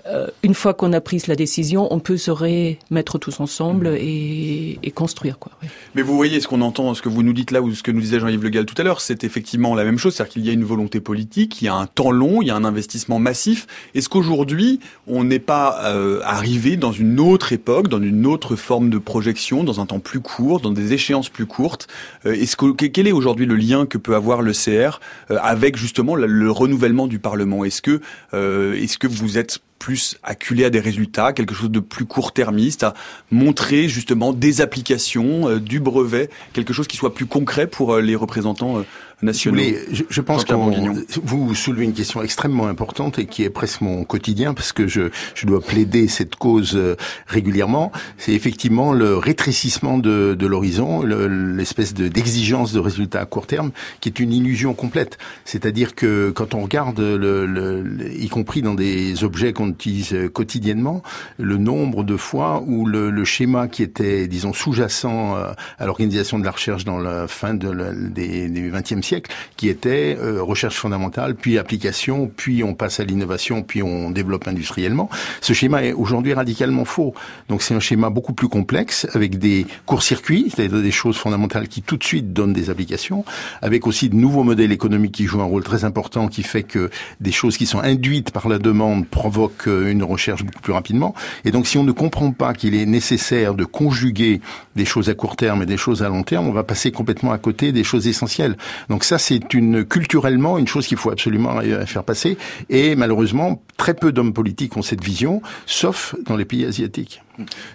euh, une fois qu'on a pris la décision, on peut se remettre tous ensemble et, et construire. Quoi, oui. Mais vous voyez ce qu'on entend, ce que vous nous dites là, ou ce que nous disait Jean-Yves Le Gall tout à l'heure, c'est effectivement la même chose, c'est-à-dire qu'il y a une volonté politique, il y a un temps long, il y a un investissement massif. Est-ce qu'aujourd'hui, on n'est pas euh, arrivé dans une autre époque, dans une autre forme de projection, dans un temps plus court, dans des échéances plus courtes? Euh, Est-ce que quel est aujourd'hui le lien que peut avoir le CR euh, avec justement le, le, renouvellement du Parlement? Est-ce que est-ce que vous êtes plus acculé à des résultats, quelque chose de plus court-termiste, à montrer justement des applications, euh, du brevet, quelque chose qui soit plus concret pour euh, les représentants euh, nationaux. Je, je pense que vous soulevez une question extrêmement importante et qui est presque mon quotidien parce que je, je dois plaider cette cause régulièrement. C'est effectivement le rétrécissement de, de l'horizon, l'espèce de, d'exigence de résultats à court terme qui est une illusion complète. C'est-à-dire que quand on regarde, le, le, le, y compris dans des objets qu'on utilise quotidiennement, le nombre de fois où le, le schéma qui était, disons, sous-jacent à l'organisation de la recherche dans la fin de la, des, des 20e siècle qui était euh, recherche fondamentale, puis application, puis on passe à l'innovation, puis on développe industriellement. Ce schéma est aujourd'hui radicalement faux. Donc c'est un schéma beaucoup plus complexe, avec des courts-circuits, c'est-à-dire des choses fondamentales qui tout de suite donnent des applications, avec aussi de nouveaux modèles économiques qui jouent un rôle très important, qui fait que des choses qui sont induites par la demande provoquent euh, une recherche beaucoup plus rapidement. Et donc si on ne comprend pas qu'il est nécessaire de conjuguer des choses à court terme et des choses à long terme, on va passer complètement à côté des choses essentielles. Donc ça, c'est une culturellement une chose qu'il faut absolument faire passer. Et malheureusement, très peu d'hommes politiques ont cette vision, sauf dans les pays asiatiques.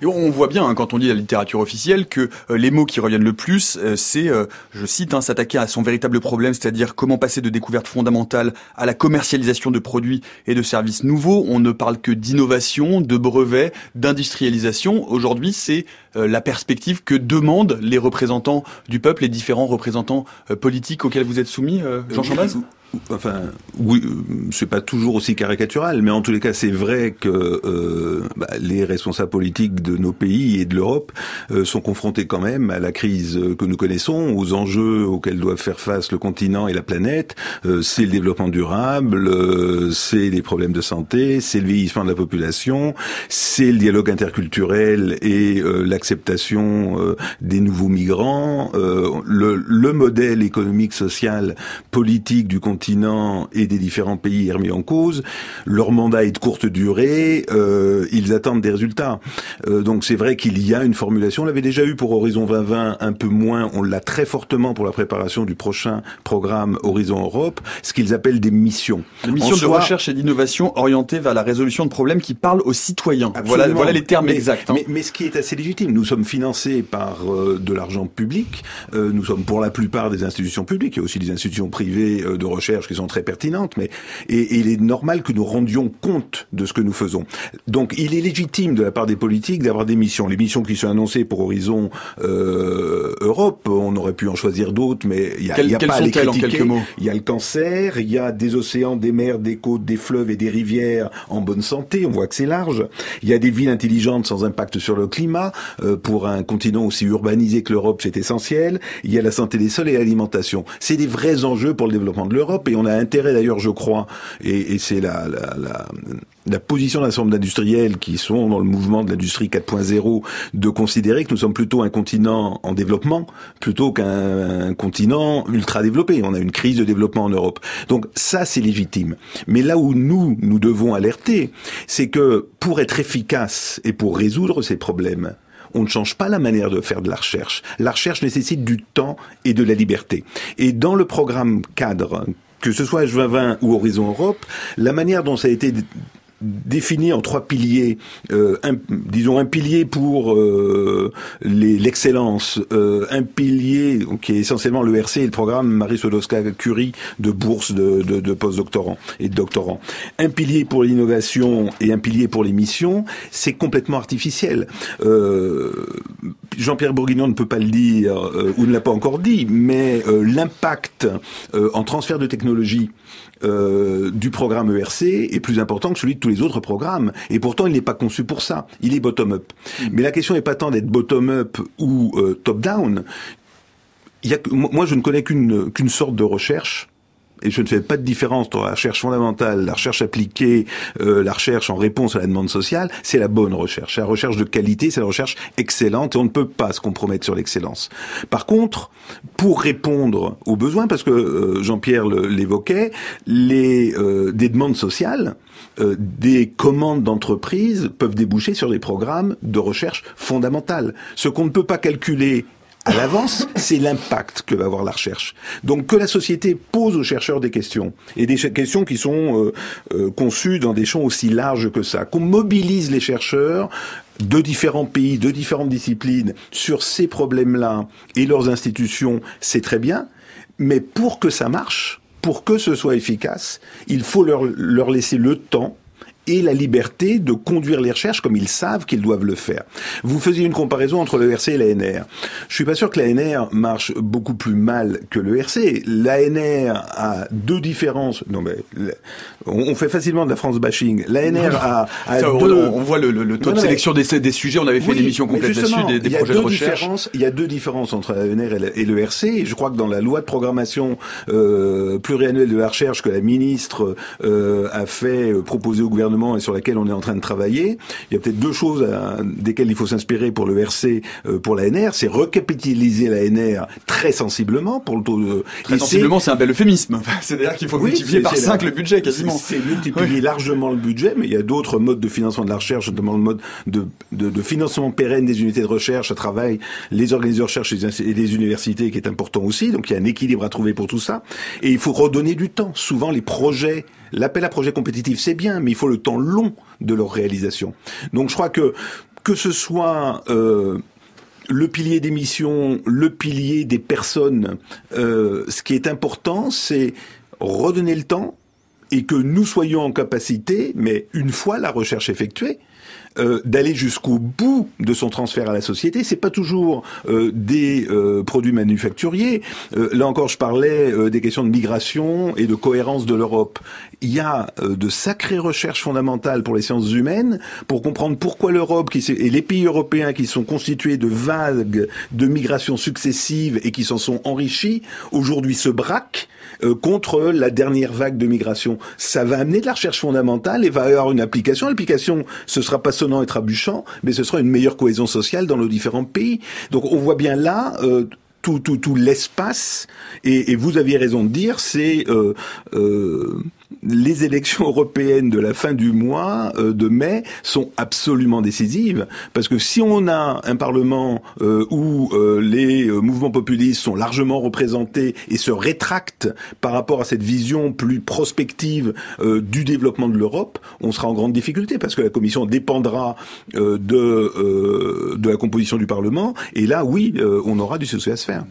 Et on voit bien, hein, quand on lit la littérature officielle, que euh, les mots qui reviennent le plus, euh, c'est, euh, je cite, hein, s'attaquer à son véritable problème, c'est-à-dire comment passer de découvertes fondamentales à la commercialisation de produits et de services nouveaux. On ne parle que d'innovation, de brevets, d'industrialisation. Aujourd'hui, c'est la perspective que demandent les représentants du peuple, les différents représentants politiques auxquels vous êtes soumis, Jean Chambaz? Enfin, oui, c'est pas toujours aussi caricatural, mais en tous les cas, c'est vrai que euh, bah, les responsables politiques de nos pays et de l'Europe euh, sont confrontés quand même à la crise que nous connaissons, aux enjeux auxquels doivent faire face le continent et la planète. Euh, c'est le développement durable, euh, c'est les problèmes de santé, c'est le vieillissement de la population, c'est le dialogue interculturel et euh, l'acceptation des nouveaux migrants, le, le modèle économique, social, politique du continent et des différents pays est remis en cause. Leur mandat est de courte durée. Euh, ils attendent des résultats. Euh, donc c'est vrai qu'il y a une formulation. On l'avait déjà eu pour Horizon 2020, un peu moins. On l'a très fortement pour la préparation du prochain programme Horizon Europe, ce qu'ils appellent des missions. Des missions de recherche et d'innovation orientées vers la résolution de problèmes qui parlent aux citoyens. Voilà, voilà les termes exacts. Hein. Mais, mais, ce qui est assez légitime, nous sommes financés par euh, de l'argent public. Euh, nous sommes pour la plupart des institutions publiques. Il y a aussi des institutions privées euh, de recherche qui sont très pertinentes, mais et, il est normal que nous rendions compte de ce que nous faisons. Donc, il est légitime de la part des politiques d'avoir des missions. Les missions qui sont annoncées pour Horizon euh, Europe, on aurait pu en choisir d'autres, mais il y a, y a pas à les critiquer. Il y a le cancer, il y a des océans, des mers, des côtes, des fleuves et des rivières en bonne santé. On voit que c'est large. Il y a des villes intelligentes sans impact sur le climat. Euh, pour un continent aussi urbanisé que l'Europe, c'est essentiel. Il y a la santé des sols et l'alimentation. C'est des vrais enjeux pour le développement de l'Europe et on a intérêt d'ailleurs, je crois, et, c'est la, position d'un certain d'industriels qui sont dans le mouvement de l'industrie 4.0 de considérer que nous sommes plutôt un continent en développement plutôt qu'un continent ultra développé. On a une crise de développement en Europe. Donc ça, c'est légitime. Mais là où nous, nous devons alerter, c'est que pour être efficace et pour résoudre ces problèmes, on ne change pas la manière de faire de la recherche. La recherche nécessite du temps et de la liberté. Et dans le programme cadre que ce soit H2020 ou Horizon Europe, la manière dont ça a été défini en trois piliers, euh, un, disons un pilier pour euh, l'excellence, euh, un pilier qui est essentiellement le RC et le programme Marie Sodowska-Curie de bourse de, de, de post-doctorants et de doctorants, un pilier pour l'innovation et un pilier pour les missions, c'est complètement artificiel. Jean-Pierre Bourguignon ne peut pas le dire ou ne l'a pas encore dit, mais l'impact en transfert de technologie euh, du programme ERC est plus important que celui de tous les autres programmes. Et pourtant, il n'est pas conçu pour ça. Il est bottom-up. Mm. Mais la question n'est pas tant d'être bottom-up ou euh, top-down. Moi, je ne connais qu'une qu'une sorte de recherche et je ne fais pas de différence entre la recherche fondamentale, la recherche appliquée, euh, la recherche en réponse à la demande sociale, c'est la bonne recherche. La recherche de qualité, c'est la recherche excellente et on ne peut pas se compromettre sur l'excellence. Par contre, pour répondre aux besoins, parce que euh, Jean-Pierre l'évoquait, les euh, des demandes sociales, des commandes d'entreprises peuvent déboucher sur des programmes de recherche fondamentale. Ce qu'on ne peut pas calculer à l'avance, c'est l'impact que va avoir la recherche. Donc que la société pose aux chercheurs des questions, et des questions qui sont euh, euh, conçues dans des champs aussi larges que ça, qu'on mobilise les chercheurs de différents pays, de différentes disciplines sur ces problèmes-là et leurs institutions, c'est très bien, mais pour que ça marche, pour que ce soit efficace, il faut leur, leur laisser le temps et la liberté de conduire les recherches comme ils savent qu'ils doivent le faire. Vous faisiez une comparaison entre le RC et l'ANR. Je suis pas sûr que l'ANR marche beaucoup plus mal que le RC. L'ANR a deux différences. Non mais on, fait facilement de la France bashing. L'ANR a, a deux... on, voit le, le, taux de sélection des, des, sujets. On avait fait une émission complète là-dessus, des, des projets de recherche. Il y a deux différences entre l'ANR et, le RC. Et je crois que dans la loi de programmation euh, pluriannuelle de la recherche que la ministre euh, a fait euh, proposer au gouvernement et sur laquelle on est en train de travailler, il y a peut-être deux choses à, desquelles il faut s'inspirer pour le RC, euh, pour l'ANR. C'est recapitaliser l'ANR très sensiblement pour le taux de... Très sensiblement, c'est un bel euphémisme. C'est-à-dire qu'il faut multiplier par 5 le budget quasiment. C'est multiplier largement le budget, mais il y a d'autres modes de financement de la recherche, notamment le mode de, de, de financement pérenne des unités de recherche à travers les organisateurs de recherche et les universités qui est important aussi. Donc il y a un équilibre à trouver pour tout ça. Et il faut redonner du temps. Souvent les projets L'appel à projet compétitif, c'est bien, mais il faut le temps long de leur réalisation. Donc je crois que que ce soit euh, le pilier des missions, le pilier des personnes, euh, ce qui est important, c'est redonner le temps et que nous soyons en capacité, mais une fois la recherche effectuée, euh, d'aller jusqu'au bout de son transfert à la société. C'est pas toujours euh, des euh, produits manufacturiers. là encore, je parlais des questions de migration et de cohérence de l'Europe. Il y a de sacrées recherches fondamentales pour les sciences humaines pour comprendre pourquoi l'Europe et les pays européens qui sont constitués de vagues de migration successives et qui s'en sont enrichis aujourd'hui se braquent contre la dernière vague de migration. Ça va amener de la recherche fondamentale et va avoir une application. L'application, ce sera pas sonnant et trabuchant, mais ce sera une meilleure cohésion sociale dans nos différents pays. Donc on voit bien là euh, tout, tout, tout l'espace, et, et, vous aviez raison de dire, c'est euh, euh, les élections européennes de la fin du mois euh, de mai sont absolument décisives parce que si on a un parlement euh, où euh, les mouvements populistes sont largement représentés et se rétractent par rapport à cette vision plus prospective du développement de l'Europe, on sera en grande difficulté parce que la Commission dépendra de de la composition du Parlement et là oui on aura du souci à se faire.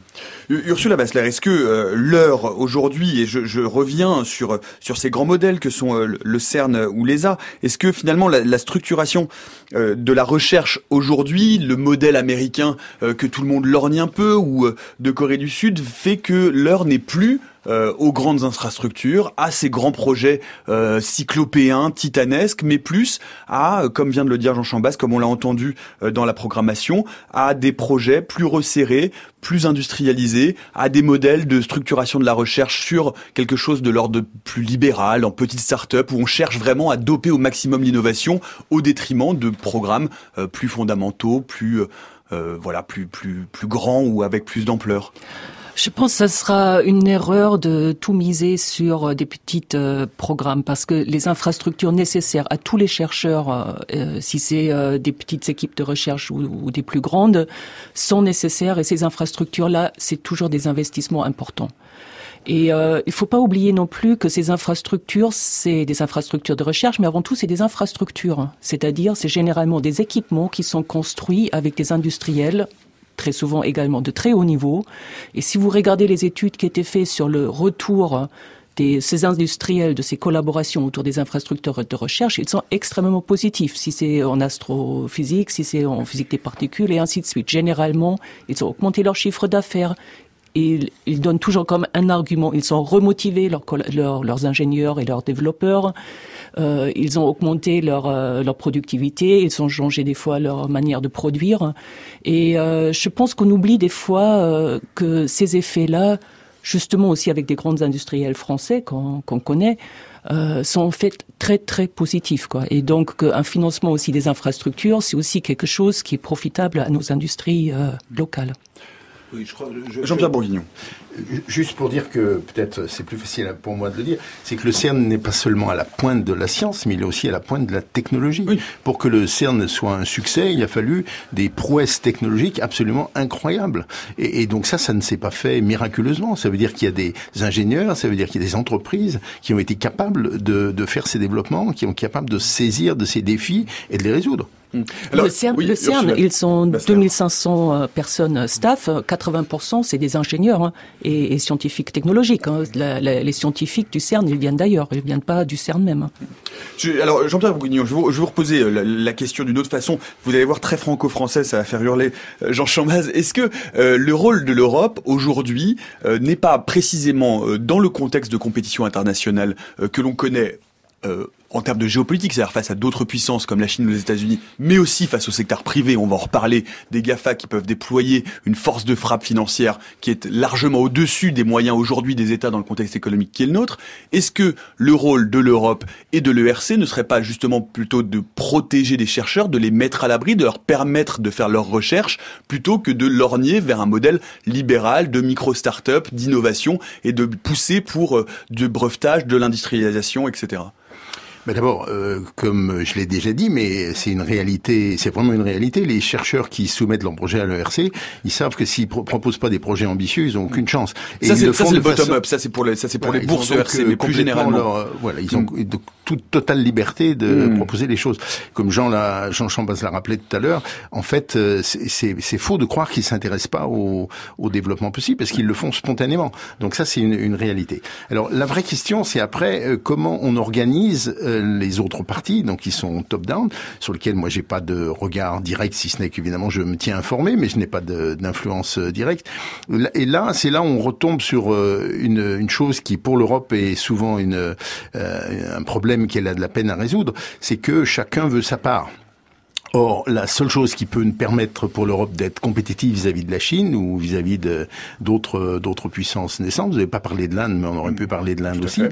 Ursula Bassler, est-ce que l'heure aujourd'hui et je, je reviens sur sur ces grands modèles que sont euh, le CERN ou l'ESA, est-ce que finalement la, structuration euh, de la recherche aujourd'hui, le modèle américain euh, que tout le monde lorgne un peu ou de Corée du Sud fait que l'heure n'est plus euh, aux grandes infrastructures, à ces grands projets euh, cyclopéens, titanesques, mais plus à, euh, comme vient de le dire Jean Chambas, comme on l'a entendu dans la programmation, à des projets plus resserrés, plus industrialisés, à des modèles de structuration de la recherche sur quelque chose de l'ordre plus libéral, en petite start-up, où on cherche vraiment à doper au maximum l'innovation au détriment de programmes plus fondamentaux, plus voilà, plus plus plus grands ou avec plus d'ampleur. Je pense que ça sera une erreur de tout miser sur euh, des petits euh, programmes parce que les infrastructures nécessaires à tous les chercheurs, euh, si c'est des petites équipes de recherche ou, des plus grandes, sont nécessaires et ces infrastructures-là, c'est toujours des investissements importants. Et il faut pas oublier non plus que ces infrastructures, c'est des infrastructures de recherche, mais avant tout, c'est des infrastructures. C'est-à-dire, c'est généralement des équipements qui sont construits avec des industriels très souvent également de très haut niveau. Et si vous regardez les études qui étaient faites sur le retour de ces industriels, de ces collaborations autour des infrastructures de recherche, ils sont extrêmement positifs. Si c'est en astrophysique, si c'est en physique des particules et ainsi de suite. Généralement, ils ont augmenté leur chiffre d'affaires. Ils, ils, donnent toujours comme un argument. Ils sont remotivés, leurs, leurs ingénieurs et leurs développeurs. Euh, ils ont augmenté leur, euh, leur productivité, ils ont changé des fois leur manière de produire. Et euh, je pense qu'on oublie des fois que ces effets-là, justement aussi avec des grands industriels français qu'on connaît, euh, sont en fait très très positifs. Quoi. Et donc un financement aussi des infrastructures, c'est aussi quelque chose qui est profitable à nos industries locales. Jean-Pierre Bourguignon. Juste pour dire que peut-être c'est plus facile pour moi de le dire, c'est que le CERN n'est pas seulement à la pointe de la science, mais il est aussi à la pointe de la technologie. Pour que le CERN soit un succès, il a fallu des prouesses technologiques absolument incroyables. Et, et donc ça, ça ne s'est pas fait miraculeusement. Ça veut dire qu'il y a des ingénieurs, ça veut dire qu'il y a des entreprises qui ont été capables de, de faire ces développements, qui ont été capables de saisir de ces défis et de les résoudre. Hmm. le CERN, le CERN ils sont 2500 euh, personnes euh, staff, 80% c'est des ingénieurs hein, et, scientifiques technologiques. Hein. les scientifiques du CERN, ils viennent d'ailleurs, ils viennent pas du CERN même. Hein. alors Jean-Pierre Bourguignon, je vais vous, reposer la, question d'une autre façon. Vous allez voir très franco-français, ça va faire hurler Jean Chambaz. Est-ce que le rôle de l'Europe aujourd'hui n'est pas précisément dans le contexte de compétition internationale que l'on connaît euh, en termes de géopolitique, c'est-à-dire face à d'autres puissances comme la Chine ou les États-Unis, mais aussi face au secteur privé, on va en reparler, des GAFA qui peuvent déployer une force de frappe financière qui est largement au-dessus des moyens aujourd'hui des États dans le contexte économique qui est le nôtre. Est-ce que le rôle de l'Europe et de l'ERC ne serait pas justement plutôt de protéger les chercheurs, de les mettre à l'abri, de leur permettre de faire leurs recherches, plutôt que de lorgner vers un modèle libéral de micro-start-up, d'innovation et de pousser pour euh, du brevetage, de l'industrialisation, etc. D'abord, euh, comme je l'ai déjà dit, mais c'est une réalité, c'est vraiment une réalité. Les chercheurs qui soumettent leur projet à l'ERC, ils savent que s'ils proposent pas des projets ambitieux, ils ont aucune chance. Et ça, c'est le bottom-up. Ça, c'est pour les, ça, c'est pour les bourses ERC, mais plus généralement. Euh, voilà, ils ont mm. toute totale liberté de mm. proposer les choses. Comme Jean, la, Jean Chambas l'a rappelé tout à l'heure, en fait, euh, c'est faux de croire qu'ils s'intéressent pas au, au, développement possible, parce qu'ils le font spontanément. Donc ça, c'est une, une, réalité. Alors, la vraie question, c'est après, comment on organise les autres partis, donc qui sont top-down, sur lesquels moi j'ai pas de regard direct, si ce n'est qu'évidemment je me tiens informé, mais je n'ai pas d'influence euh, directe. Et là, c'est là où on retombe sur euh, une, une chose qui pour l'Europe est souvent une, euh, un problème qu'elle a de la peine à résoudre, c'est que chacun veut sa part. Or, la seule chose qui peut nous permettre pour l'Europe d'être compétitive vis-à-vis de la Chine ou vis-à-vis de d'autres d'autres puissances naissantes, vous n'avez pas parlé de l'Inde, mais on aurait pu parler de l'Inde aussi,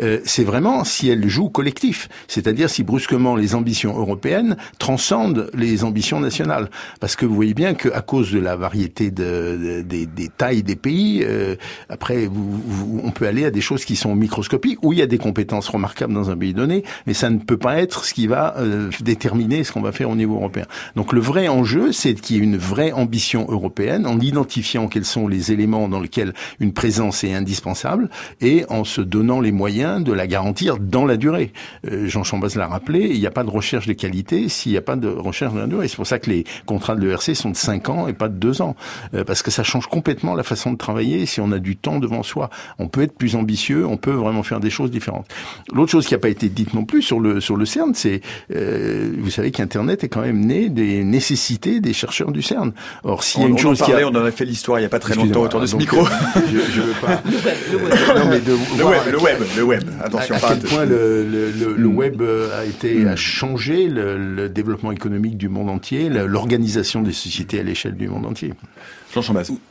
euh, c'est vraiment si elle joue collectif, c'est-à-dire si brusquement les ambitions européennes transcendent les ambitions nationales. Parce que vous voyez bien qu'à cause de la variété de, des tailles des pays, euh, après, vous, on peut aller à des choses qui sont microscopiques, où il y a des compétences remarquables dans un pays donné, mais ça ne peut pas être ce qui va euh, déterminer ce qu'on va faire au niveau européen. Donc le vrai enjeu, c'est qu'il y ait une vraie ambition européenne en identifiant quels sont les éléments dans lesquels une présence est indispensable et en se donnant les moyens de la garantir dans la durée. Euh, Jean Chambaz l'a rappelé, il n'y a pas de recherche de qualité s'il n'y a pas de recherche de la durée. C'est pour ça que les contrats de l'ERC sont de 5 ans et pas de 2 ans. Euh, parce que ça change complètement la façon de travailler si on a du temps devant soi. On peut être plus ambitieux, on peut vraiment faire des choses différentes. L'autre chose qui n'a pas été dite non plus sur le sur le CERN, c'est euh, vous savez qu'Internet est quand même né des nécessités des chercheurs du CERN. Or, s'il y a une chose qui a... on en a fait l'histoire il n'y a pas très longtemps autour de ce micro. je, je veux pas. Le web, le web. Non, mais de le, web le web, le web. Attention. À, à quel point le, le, le, hmm. web a été a changé le, développement économique du monde entier, l'organisation des sociétés à l'échelle du monde entier.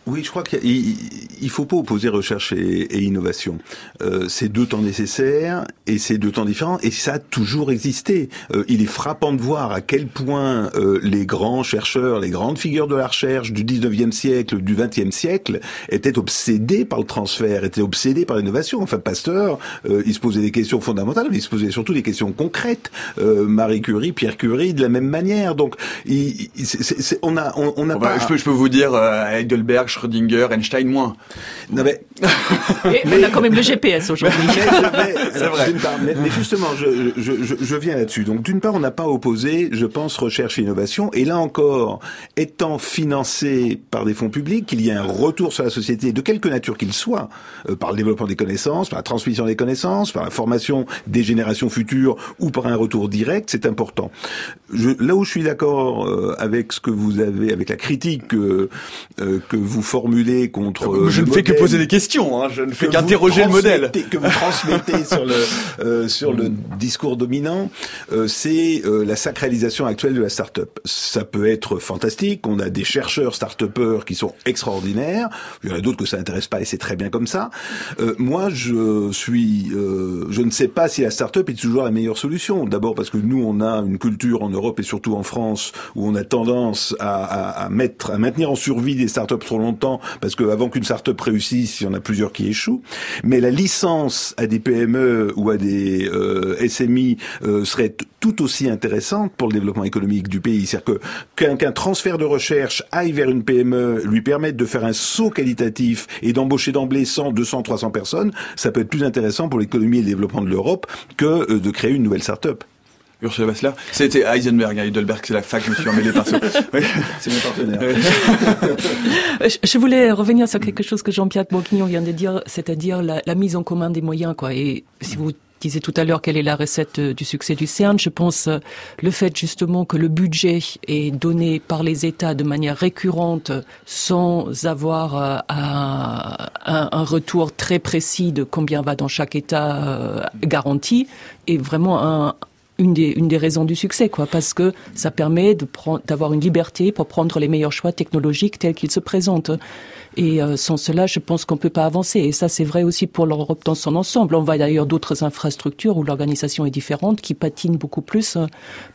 Oui, je crois qu'il il faut pas opposer recherche et, et innovation. Euh, c'est deux temps nécessaires et c'est deux temps différents et ça a toujours existé. Euh, il est frappant de voir à quel point euh, les grands chercheurs, les grandes figures de la recherche du 19e siècle, du 20e siècle étaient obsédés par le transfert, étaient obsédés par l'innovation. Enfin, Pasteur, euh, il se posait des questions fondamentales, mais il se posait surtout des questions concrètes. Euh, Marie Curie, Pierre Curie, de la même manière. Donc, il, on a, on, on a pas... je, peux, je peux vous dire Heidelberg, Schrödinger, Einstein moins. Non mais, mais on a quand même le GPS aujourd'hui. mais, mais, justement, je, je, je viens là-dessus. Donc d'une part, on n'a pas opposé, je pense, recherche et innovation. Et là encore, étant financé par des fonds publics, qu'il y ait un retour sur la société de quelque nature qu'il soit, euh, par le développement des connaissances, par la transmission des connaissances, par la formation des générations futures ou par un retour direct, c'est important. Je, là où je suis d'accord euh, avec ce que vous avez, avec la critique euh, euh, que vous formulez contre. Euh, je ne fais que poser des questions, hein, je ne fais qu'interroger le modèle. Que vous transmettez sur le euh, sur le discours dominant, c'est la sacralisation actuelle de la start-up. Ça peut être fantastique. On a des chercheurs start-upers qui sont extraordinaires. Il y en a d'autres que ça n'intéresse pas et c'est très bien comme ça. moi, je suis, je ne sais pas si la start-up est toujours la meilleure solution. D'abord parce que nous, on a une culture en Europe et surtout en France où on a tendance à, à, à mettre, à maintenir en survie des startups trop longtemps, parce qu'avant qu'une startup réussisse, il y en a plusieurs qui échouent. Mais la licence à des PME ou à des euh, SMI euh, serait tout aussi intéressante pour le développement économique du pays. C'est-à-dire que qu'un transfert de recherche aille vers une PME, lui permette de faire un saut qualitatif et d'embaucher d'emblée 100, 200, 300 personnes, ça peut être plus intéressant pour l'économie et le développement de l'Europe que euh, de créer une nouvelle start-up. Ursula Bassler. C'était Heisenberg, Heidelberg, c'est la fac, je me suis emmêlé pinceau. Oui. C'est mon partenaire. je voulais revenir sur quelque chose que Jean-Pierre Bourguignon vient de dire, c'est-à-dire la, la, mise en commun des moyens, quoi. Et si vous disais tout à l'heure quelle est la recette du succès du CERN. Je pense le fait justement que le budget est donné par les États de manière récurrente sans avoir un, un, retour très précis de combien va dans chaque État garanti est vraiment un, une des, une des raisons du succès, quoi, parce que ça permet d'avoir une liberté pour prendre les meilleurs choix technologiques tels qu'ils se présentent. Et euh, sans cela, je pense qu'on ne peut pas avancer. Et ça, c'est vrai aussi pour l'Europe dans son ensemble. On voit d'ailleurs d'autres infrastructures où l'organisation est différente, qui patinent beaucoup plus, euh,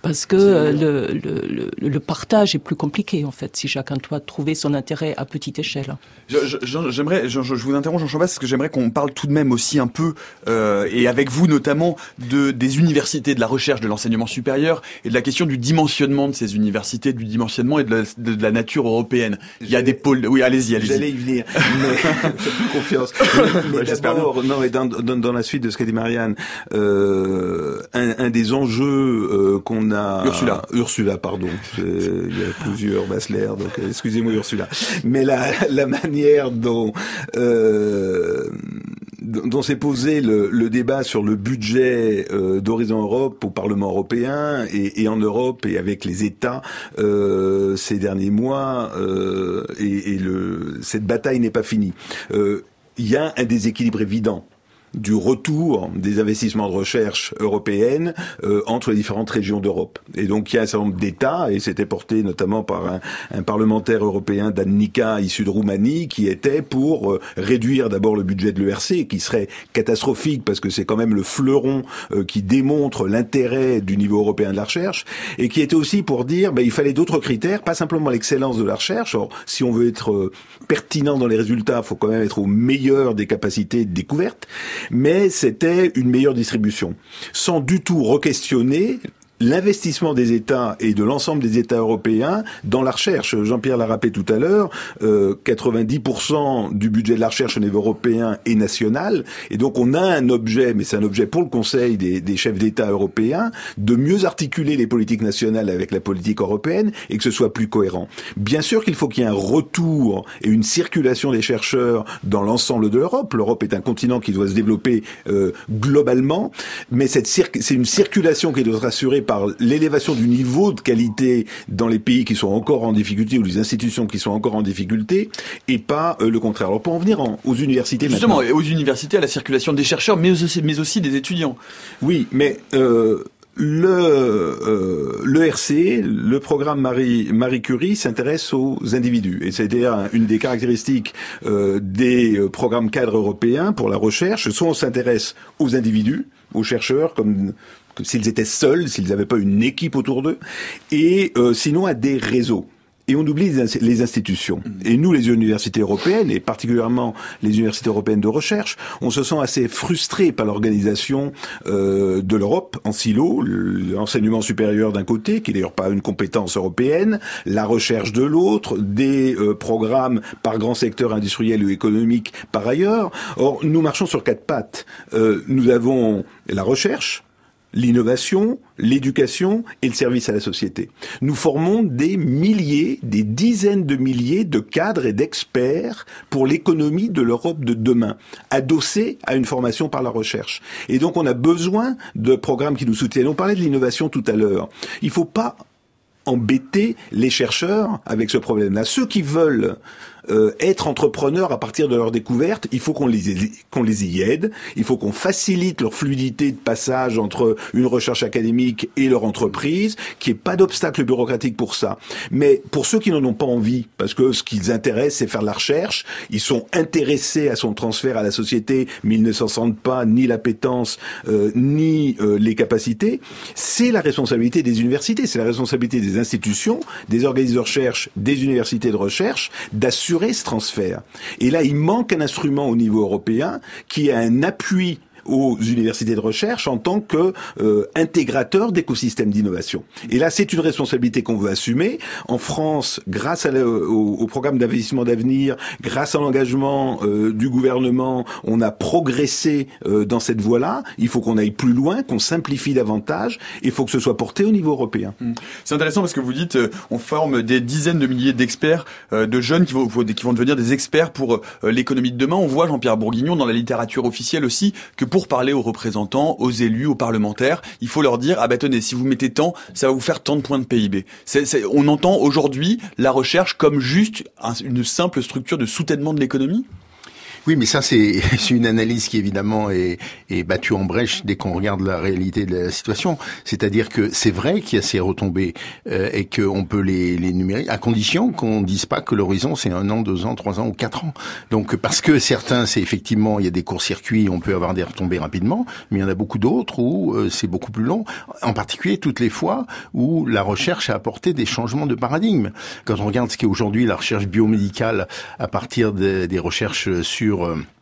parce que euh, le, le, le, partage est plus compliqué, en fait, si chacun doit trouver son intérêt à petite échelle. J'aimerais, je, je, vous interroge, Jean Chambas, parce que j'aimerais qu'on parle tout de même aussi un peu, euh, et avec vous notamment, de, des universités, de la recherche, de l'enseignement supérieur, et de la question du dimensionnement de ces universités, du dimensionnement et de la, de, de la nature européenne. Il y a des pôles... Oui, allez-y, allez-y venir. Mais confiance. Mais, mais d'abord, non, et dans, dans, dans, la suite de ce qu'a dit Marianne, euh, un, un, des enjeux euh, qu'on a. Ursula. Ursula, pardon. Il y a plusieurs Bassler, donc euh, excusez-moi Ursula. Mais la, la manière dont euh, dont s'est posé le, débat sur le budget euh, d'Horizon Europe au Parlement européen et, en Europe et avec les États euh, ces derniers mois euh, et, et le, cette bataille n'est pas finie. Il y a un déséquilibre évident du retour des investissements de recherche européennes euh, entre les différentes régions d'Europe. Et donc il y a un certain nombre d'États, et c'était porté notamment par un, un parlementaire européen d'Annika, issu de Roumanie, qui était pour euh, réduire d'abord le budget de l'ERC, qui serait catastrophique parce que c'est quand même le fleuron euh, qui démontre l'intérêt du niveau européen de la recherche, et qui était aussi pour dire ben, il fallait d'autres critères, pas simplement l'excellence de la recherche. Or, si on veut être pertinent dans les résultats, il faut quand même être au meilleur des capacités de découverte mais c'était une meilleure distribution, sans du tout re-questionner l'investissement des États et de l'ensemble des États européens dans la recherche. Jean-Pierre l'a rappelé tout à l'heure, euh, 90% du budget de la recherche au niveau européen est national, et donc on a un objet, mais c'est un objet pour le Conseil des, des chefs d'État européens, de mieux articuler les politiques nationales avec la politique européenne et que ce soit plus cohérent. Bien sûr qu'il faut qu'il y ait un retour et une circulation des chercheurs dans l'ensemble de l'Europe. L'Europe est un continent qui doit se développer euh, globalement, mais cette c'est une circulation qui doit être assurée par l'élévation du niveau de qualité dans les pays qui sont encore en difficulté ou les institutions qui sont encore en difficulté et pas euh, le contraire. Alors pour en venir aux universités Justement, aux universités, à la circulation des chercheurs, mais aussi, mais aussi des étudiants. Oui, mais euh, le euh, l'ERC, le programme Marie, Marie Curie, s'intéresse aux individus. Et c'était une des caractéristiques euh, des euh, programmes cadres européens pour la recherche. Soit on s'intéresse aux individus, aux chercheurs, comme s'ils étaient seuls, s'ils n'avaient pas une équipe autour d'eux, et euh, sinon à des réseaux. Et on oublie les institutions. Mm. Et nous, les universités européennes, et particulièrement les universités européennes de recherche, on se sent assez frustrés par l'organisation euh, de l'Europe en silo, l'enseignement supérieur d'un côté, qui n'est d'ailleurs pas une compétence européenne, la recherche de l'autre, des euh, programmes par grand secteur industriel ou économique par ailleurs. Or, nous marchons sur quatre pattes. Euh, nous avons la recherche, l'innovation, l'éducation et le service à la société. Nous formons des milliers, des dizaines de milliers de cadres et d'experts pour l'économie de l'Europe de demain, adossés à une formation par la recherche. Et donc on a besoin de programmes qui nous soutiennent. On parlait de l'innovation tout à l'heure. Il ne faut pas embêter les chercheurs avec ce problème-là. Ceux qui veulent euh, être entrepreneurs à partir de leur découverte, il faut qu'on les, qu'on les y aide, il faut qu'on facilite leur fluidité de passage entre une recherche académique et leur entreprise, qu'il n'y ait pas d'obstacle bureaucratique pour ça. Mais pour ceux qui n'en ont pas envie, parce que ce qu'ils intéresse, c'est faire de la recherche, ils sont intéressés à son transfert à la société, mais ils ne s'en sentent pas ni l'appétence, euh, ni euh, les capacités, c'est la responsabilité des universités, c'est la responsabilité des institutions, des organismes de recherche, des universités de recherche, d'assurer ce transfert. Et là, il manque un instrument au niveau européen qui a un appui aux universités de recherche en tant que euh, intégrateur d'écosystèmes d'innovation. Et là, c'est une responsabilité qu'on veut assumer. En France, grâce à au, au, programme d'investissement d'avenir, grâce à l'engagement euh, du gouvernement, on a progressé euh, dans cette voie-là. Il faut qu'on aille plus loin, qu'on simplifie davantage. Il faut que ce soit porté au niveau européen. Mmh. C'est intéressant parce que vous dites, euh, on forme des dizaines de milliers d'experts, euh, de jeunes qui vont, qui vont devenir des experts pour euh, l'économie de demain. On voit Jean-Pierre Bourguignon dans la littérature officielle aussi que pour parler aux représentants, aux élus, aux parlementaires, il faut leur dire ah ben tenez, si vous mettez tant, ça va vous faire tant de points de PIB. on entend aujourd'hui la recherche comme juste une simple structure de soutènement de l'économie? Oui, mais ça, c'est une analyse qui, évidemment, est, est battue en brèche dès qu'on regarde la réalité de la situation. C'est-à-dire que c'est vrai qu'il y a ces retombées euh, et qu'on peut les, les numérer, à condition qu'on ne dise pas que l'horizon, c'est un an, deux ans, trois ans ou quatre ans. Donc, parce que certains, c'est effectivement, il y a des courts-circuits, on peut avoir des retombées rapidement, mais il y en a beaucoup d'autres où euh, c'est beaucoup plus long, en particulier toutes les fois où la recherche a apporté des changements de paradigme. Quand on regarde ce qu'est aujourd'hui la recherche biomédicale à partir des recherches sur sur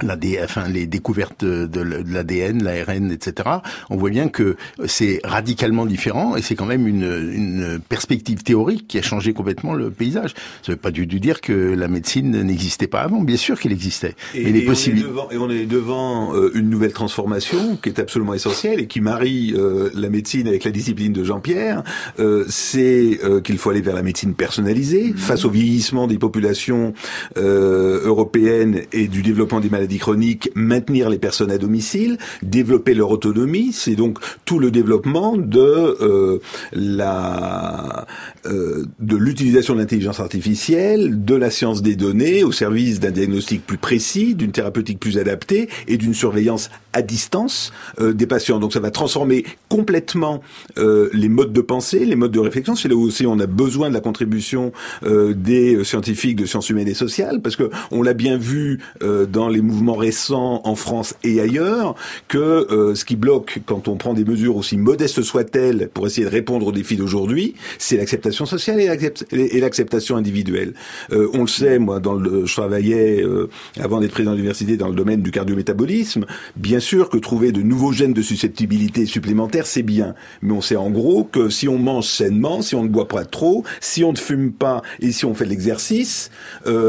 la enfin, les découvertes de, l'ADN, l'ARN, etc., on voit bien que c'est radicalement différent et c'est quand même une, une, perspective théorique qui a changé complètement le paysage. Ça ne veut pas du tout dire que la médecine n'existait pas avant. Bien sûr qu'elle existait. Et, les possibilités. Et on est devant euh, une nouvelle transformation qui est absolument essentielle et qui marie euh, la médecine avec la discipline de Jean-Pierre. Euh, c'est qu'il faut aller vers la médecine personnalisée mmh. face au vieillissement des populations européennes et du développement des maladies chroniques, maintenir les personnes à domicile, développer leur autonomie, c'est donc tout le développement de euh, la euh, de l'utilisation de l'intelligence artificielle, de la science des données au service d'un diagnostic plus précis, d'une thérapeutique plus adaptée et d'une surveillance à distance euh, des patients. Donc ça va transformer complètement les modes de pensée, les modes de réflexion. C'est là aussi on a besoin de la contribution des scientifiques de sciences humaines et sociales parce que on l'a bien vu dans les récents en France et ailleurs que euh, ce qui bloque quand on prend des mesures aussi modestes soient-elles pour essayer de répondre aux défis d'aujourd'hui, c'est l'acceptation sociale et l'acceptation individuelle. Euh, on le sait, moi, dans le, je travaillais euh, avant d'être président d'université dans le domaine du cardiométabolisme. Bien sûr que trouver de nouveaux gènes de susceptibilité supplémentaires, c'est bien, mais on sait en gros que si on mange sainement, si on ne boit pas trop, si on ne fume pas et si on fait de l'exercice,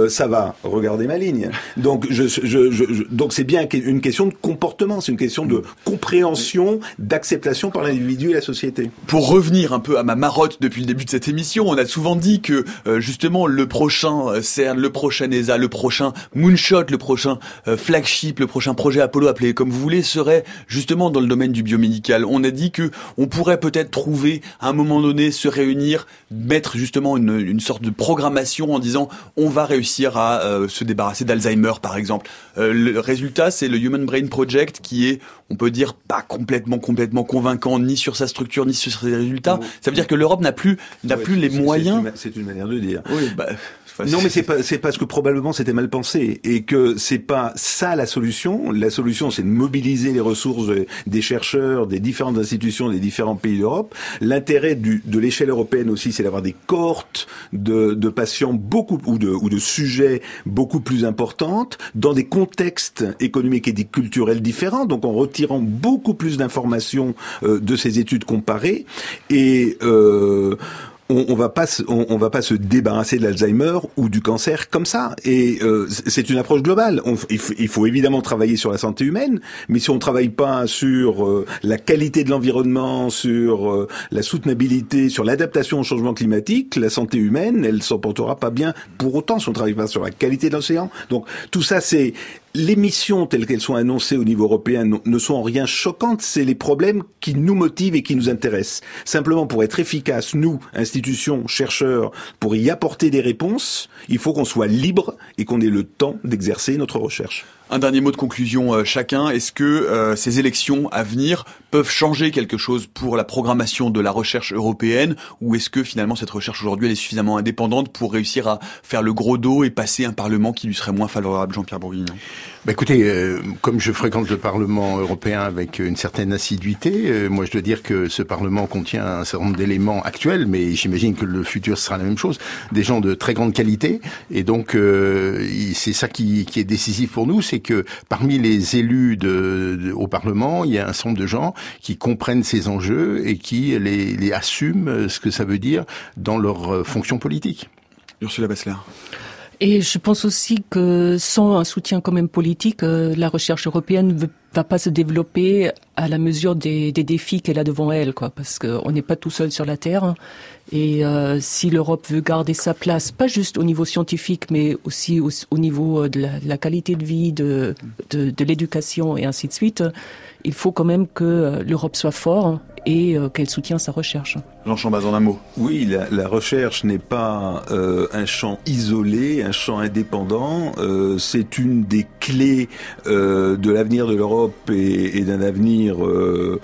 ça va. Regardez ma ligne. Donc je, je, donc c'est bien une question de comportement, c'est une question de compréhension, d'acceptation par l'individu et la société. Pour revenir un peu à ma marotte depuis le début de cette émission, on a souvent dit que euh, justement le prochain euh, CERN, le prochain ESA, le prochain Moonshot, le prochain euh, flagship, le prochain projet Apollo, appelé comme vous voulez, serait justement dans le domaine du biomédical. On a dit que on pourrait peut-être trouver à un moment donné se réunir, mettre justement une sorte de programmation en disant on va réussir à se débarrasser d'Alzheimer par exemple le résultat, c'est le Human Brain Project qui est, on peut dire, pas complètement, complètement convaincant ni sur sa structure ni sur ses résultats. Ça veut dire que l'Europe n'a plus, n'a plus les moyens. C'est une, manière de dire. Oui, bah, non, mais c'est pas, c'est parce que probablement c'était mal pensé et que c'est pas ça la solution. La solution, c'est de mobiliser les ressources des chercheurs, des différentes institutions des différents pays d'Europe. L'intérêt de l'échelle européenne aussi, c'est d'avoir des cohortes de, de patients beaucoup ou de, ou de sujets beaucoup plus importantes dans des contextes économiques et culturels différents. Donc en retirant beaucoup plus d'informations euh, de ces études comparées et euh, on, on va pas on, va pas se débarrasser de l'Alzheimer ou du cancer comme ça. Et euh, c'est une approche globale. il, faut, évidemment travailler sur la santé humaine, mais si on travaille pas sur euh, la qualité de l'environnement, sur euh, la soutenabilité, sur l'adaptation au changement climatique, la santé humaine, elle s'en portera pas bien pour autant si on travaille pas sur la qualité de l'océan. Donc tout ça, c'est les missions telles qu'elles sont annoncées au niveau européen ne sont en rien choquantes, c'est les problèmes qui nous motivent et qui nous intéressent. Simplement, pour être efficace, nous, institutions, chercheurs, pour y apporter des réponses, il faut qu'on soit libre et qu'on ait le temps d'exercer notre recherche. Un dernier mot de conclusion euh, chacun. Est-ce que euh, ces élections à venir peuvent changer quelque chose pour la programmation de la recherche européenne ou est-ce que finalement cette recherche aujourd'hui elle est suffisamment indépendante pour réussir à faire le gros dos et passer un Parlement qui lui serait moins favorable, Jean-Pierre Bourguignon? Bah écoutez, euh, comme je fréquente le Parlement européen avec une certaine assiduité, moi je dois dire que ce Parlement contient un certain nombre d'éléments actuels, mais j'imagine que le futur sera la même chose, des gens de très grande qualité, et donc c'est ça qui, qui est décisif pour nous, c'est que parmi les élus au Parlement, il y a un certain de gens qui comprennent ces enjeux et qui les, les assument ce que ça veut dire dans leur fonction politique. Ursula Bessler. Et je pense aussi que sans un soutien quand même politique, la recherche européenne ne va pas se développer à la mesure des, défis qu'elle a devant elle, quoi, parce qu'on n'est pas tout seul sur la Terre. Et euh, si l'Europe veut garder sa place, pas juste au niveau scientifique, mais aussi au, au niveau de la, de la, qualité de vie, de, de, l'éducation et ainsi de suite, il faut quand même que l'Europe soit forte et euh, qu'elle soutient sa recherche. Jean Chambaz, en un mot. Oui, la, la recherche n'est pas euh, un champ isolé, un champ indépendant. Euh, c'est une des clés euh, de l'avenir de l'Europe et, et d'un avenir euh,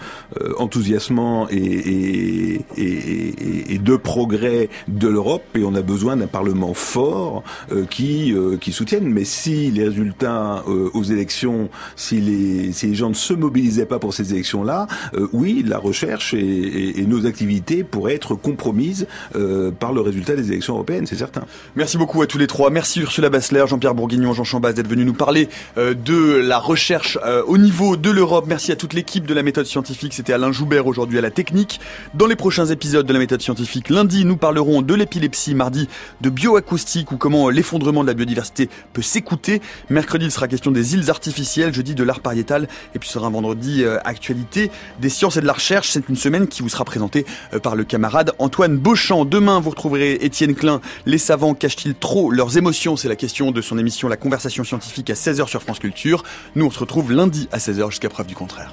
enthousiasmant et, et, et, de progrès de l'Europe. Et on a besoin d'un Parlement fort qui, qui soutienne. Mais si les résultats aux élections, si les, si les gens ne se mobilisaient pas pour ces élections-là, oui, la recherche et, nos activités pourraient être compromises euh, par le résultat des élections européennes, c'est certain. Merci beaucoup à tous les trois. Merci Ursula Bassler, Jean-Pierre Bourguignon, Jean Chambas d'être venus nous parler euh, de la recherche euh, au niveau de l'Europe. Merci à toute l'équipe de la méthode scientifique. C'était Alain Joubert aujourd'hui à la technique. Dans les prochains épisodes de la méthode scientifique, lundi, nous parlerons de l'épilepsie, mardi de bioacoustique ou comment l'effondrement de la biodiversité peut s'écouter. Mercredi, il sera question des îles artificielles, jeudi de l'art pariétal et puis sera vendredi actualité des sciences et de la recherche c'est une semaine qui vous sera présentée par le camarade Antoine Beauchamp. Demain, vous retrouverez Étienne Klein. Les savants cachent-ils trop leurs émotions? C'est la question de son émission La conversation scientifique à 16h sur France Culture. Nous, on se retrouve lundi à 16h jusqu'à preuve du contraire.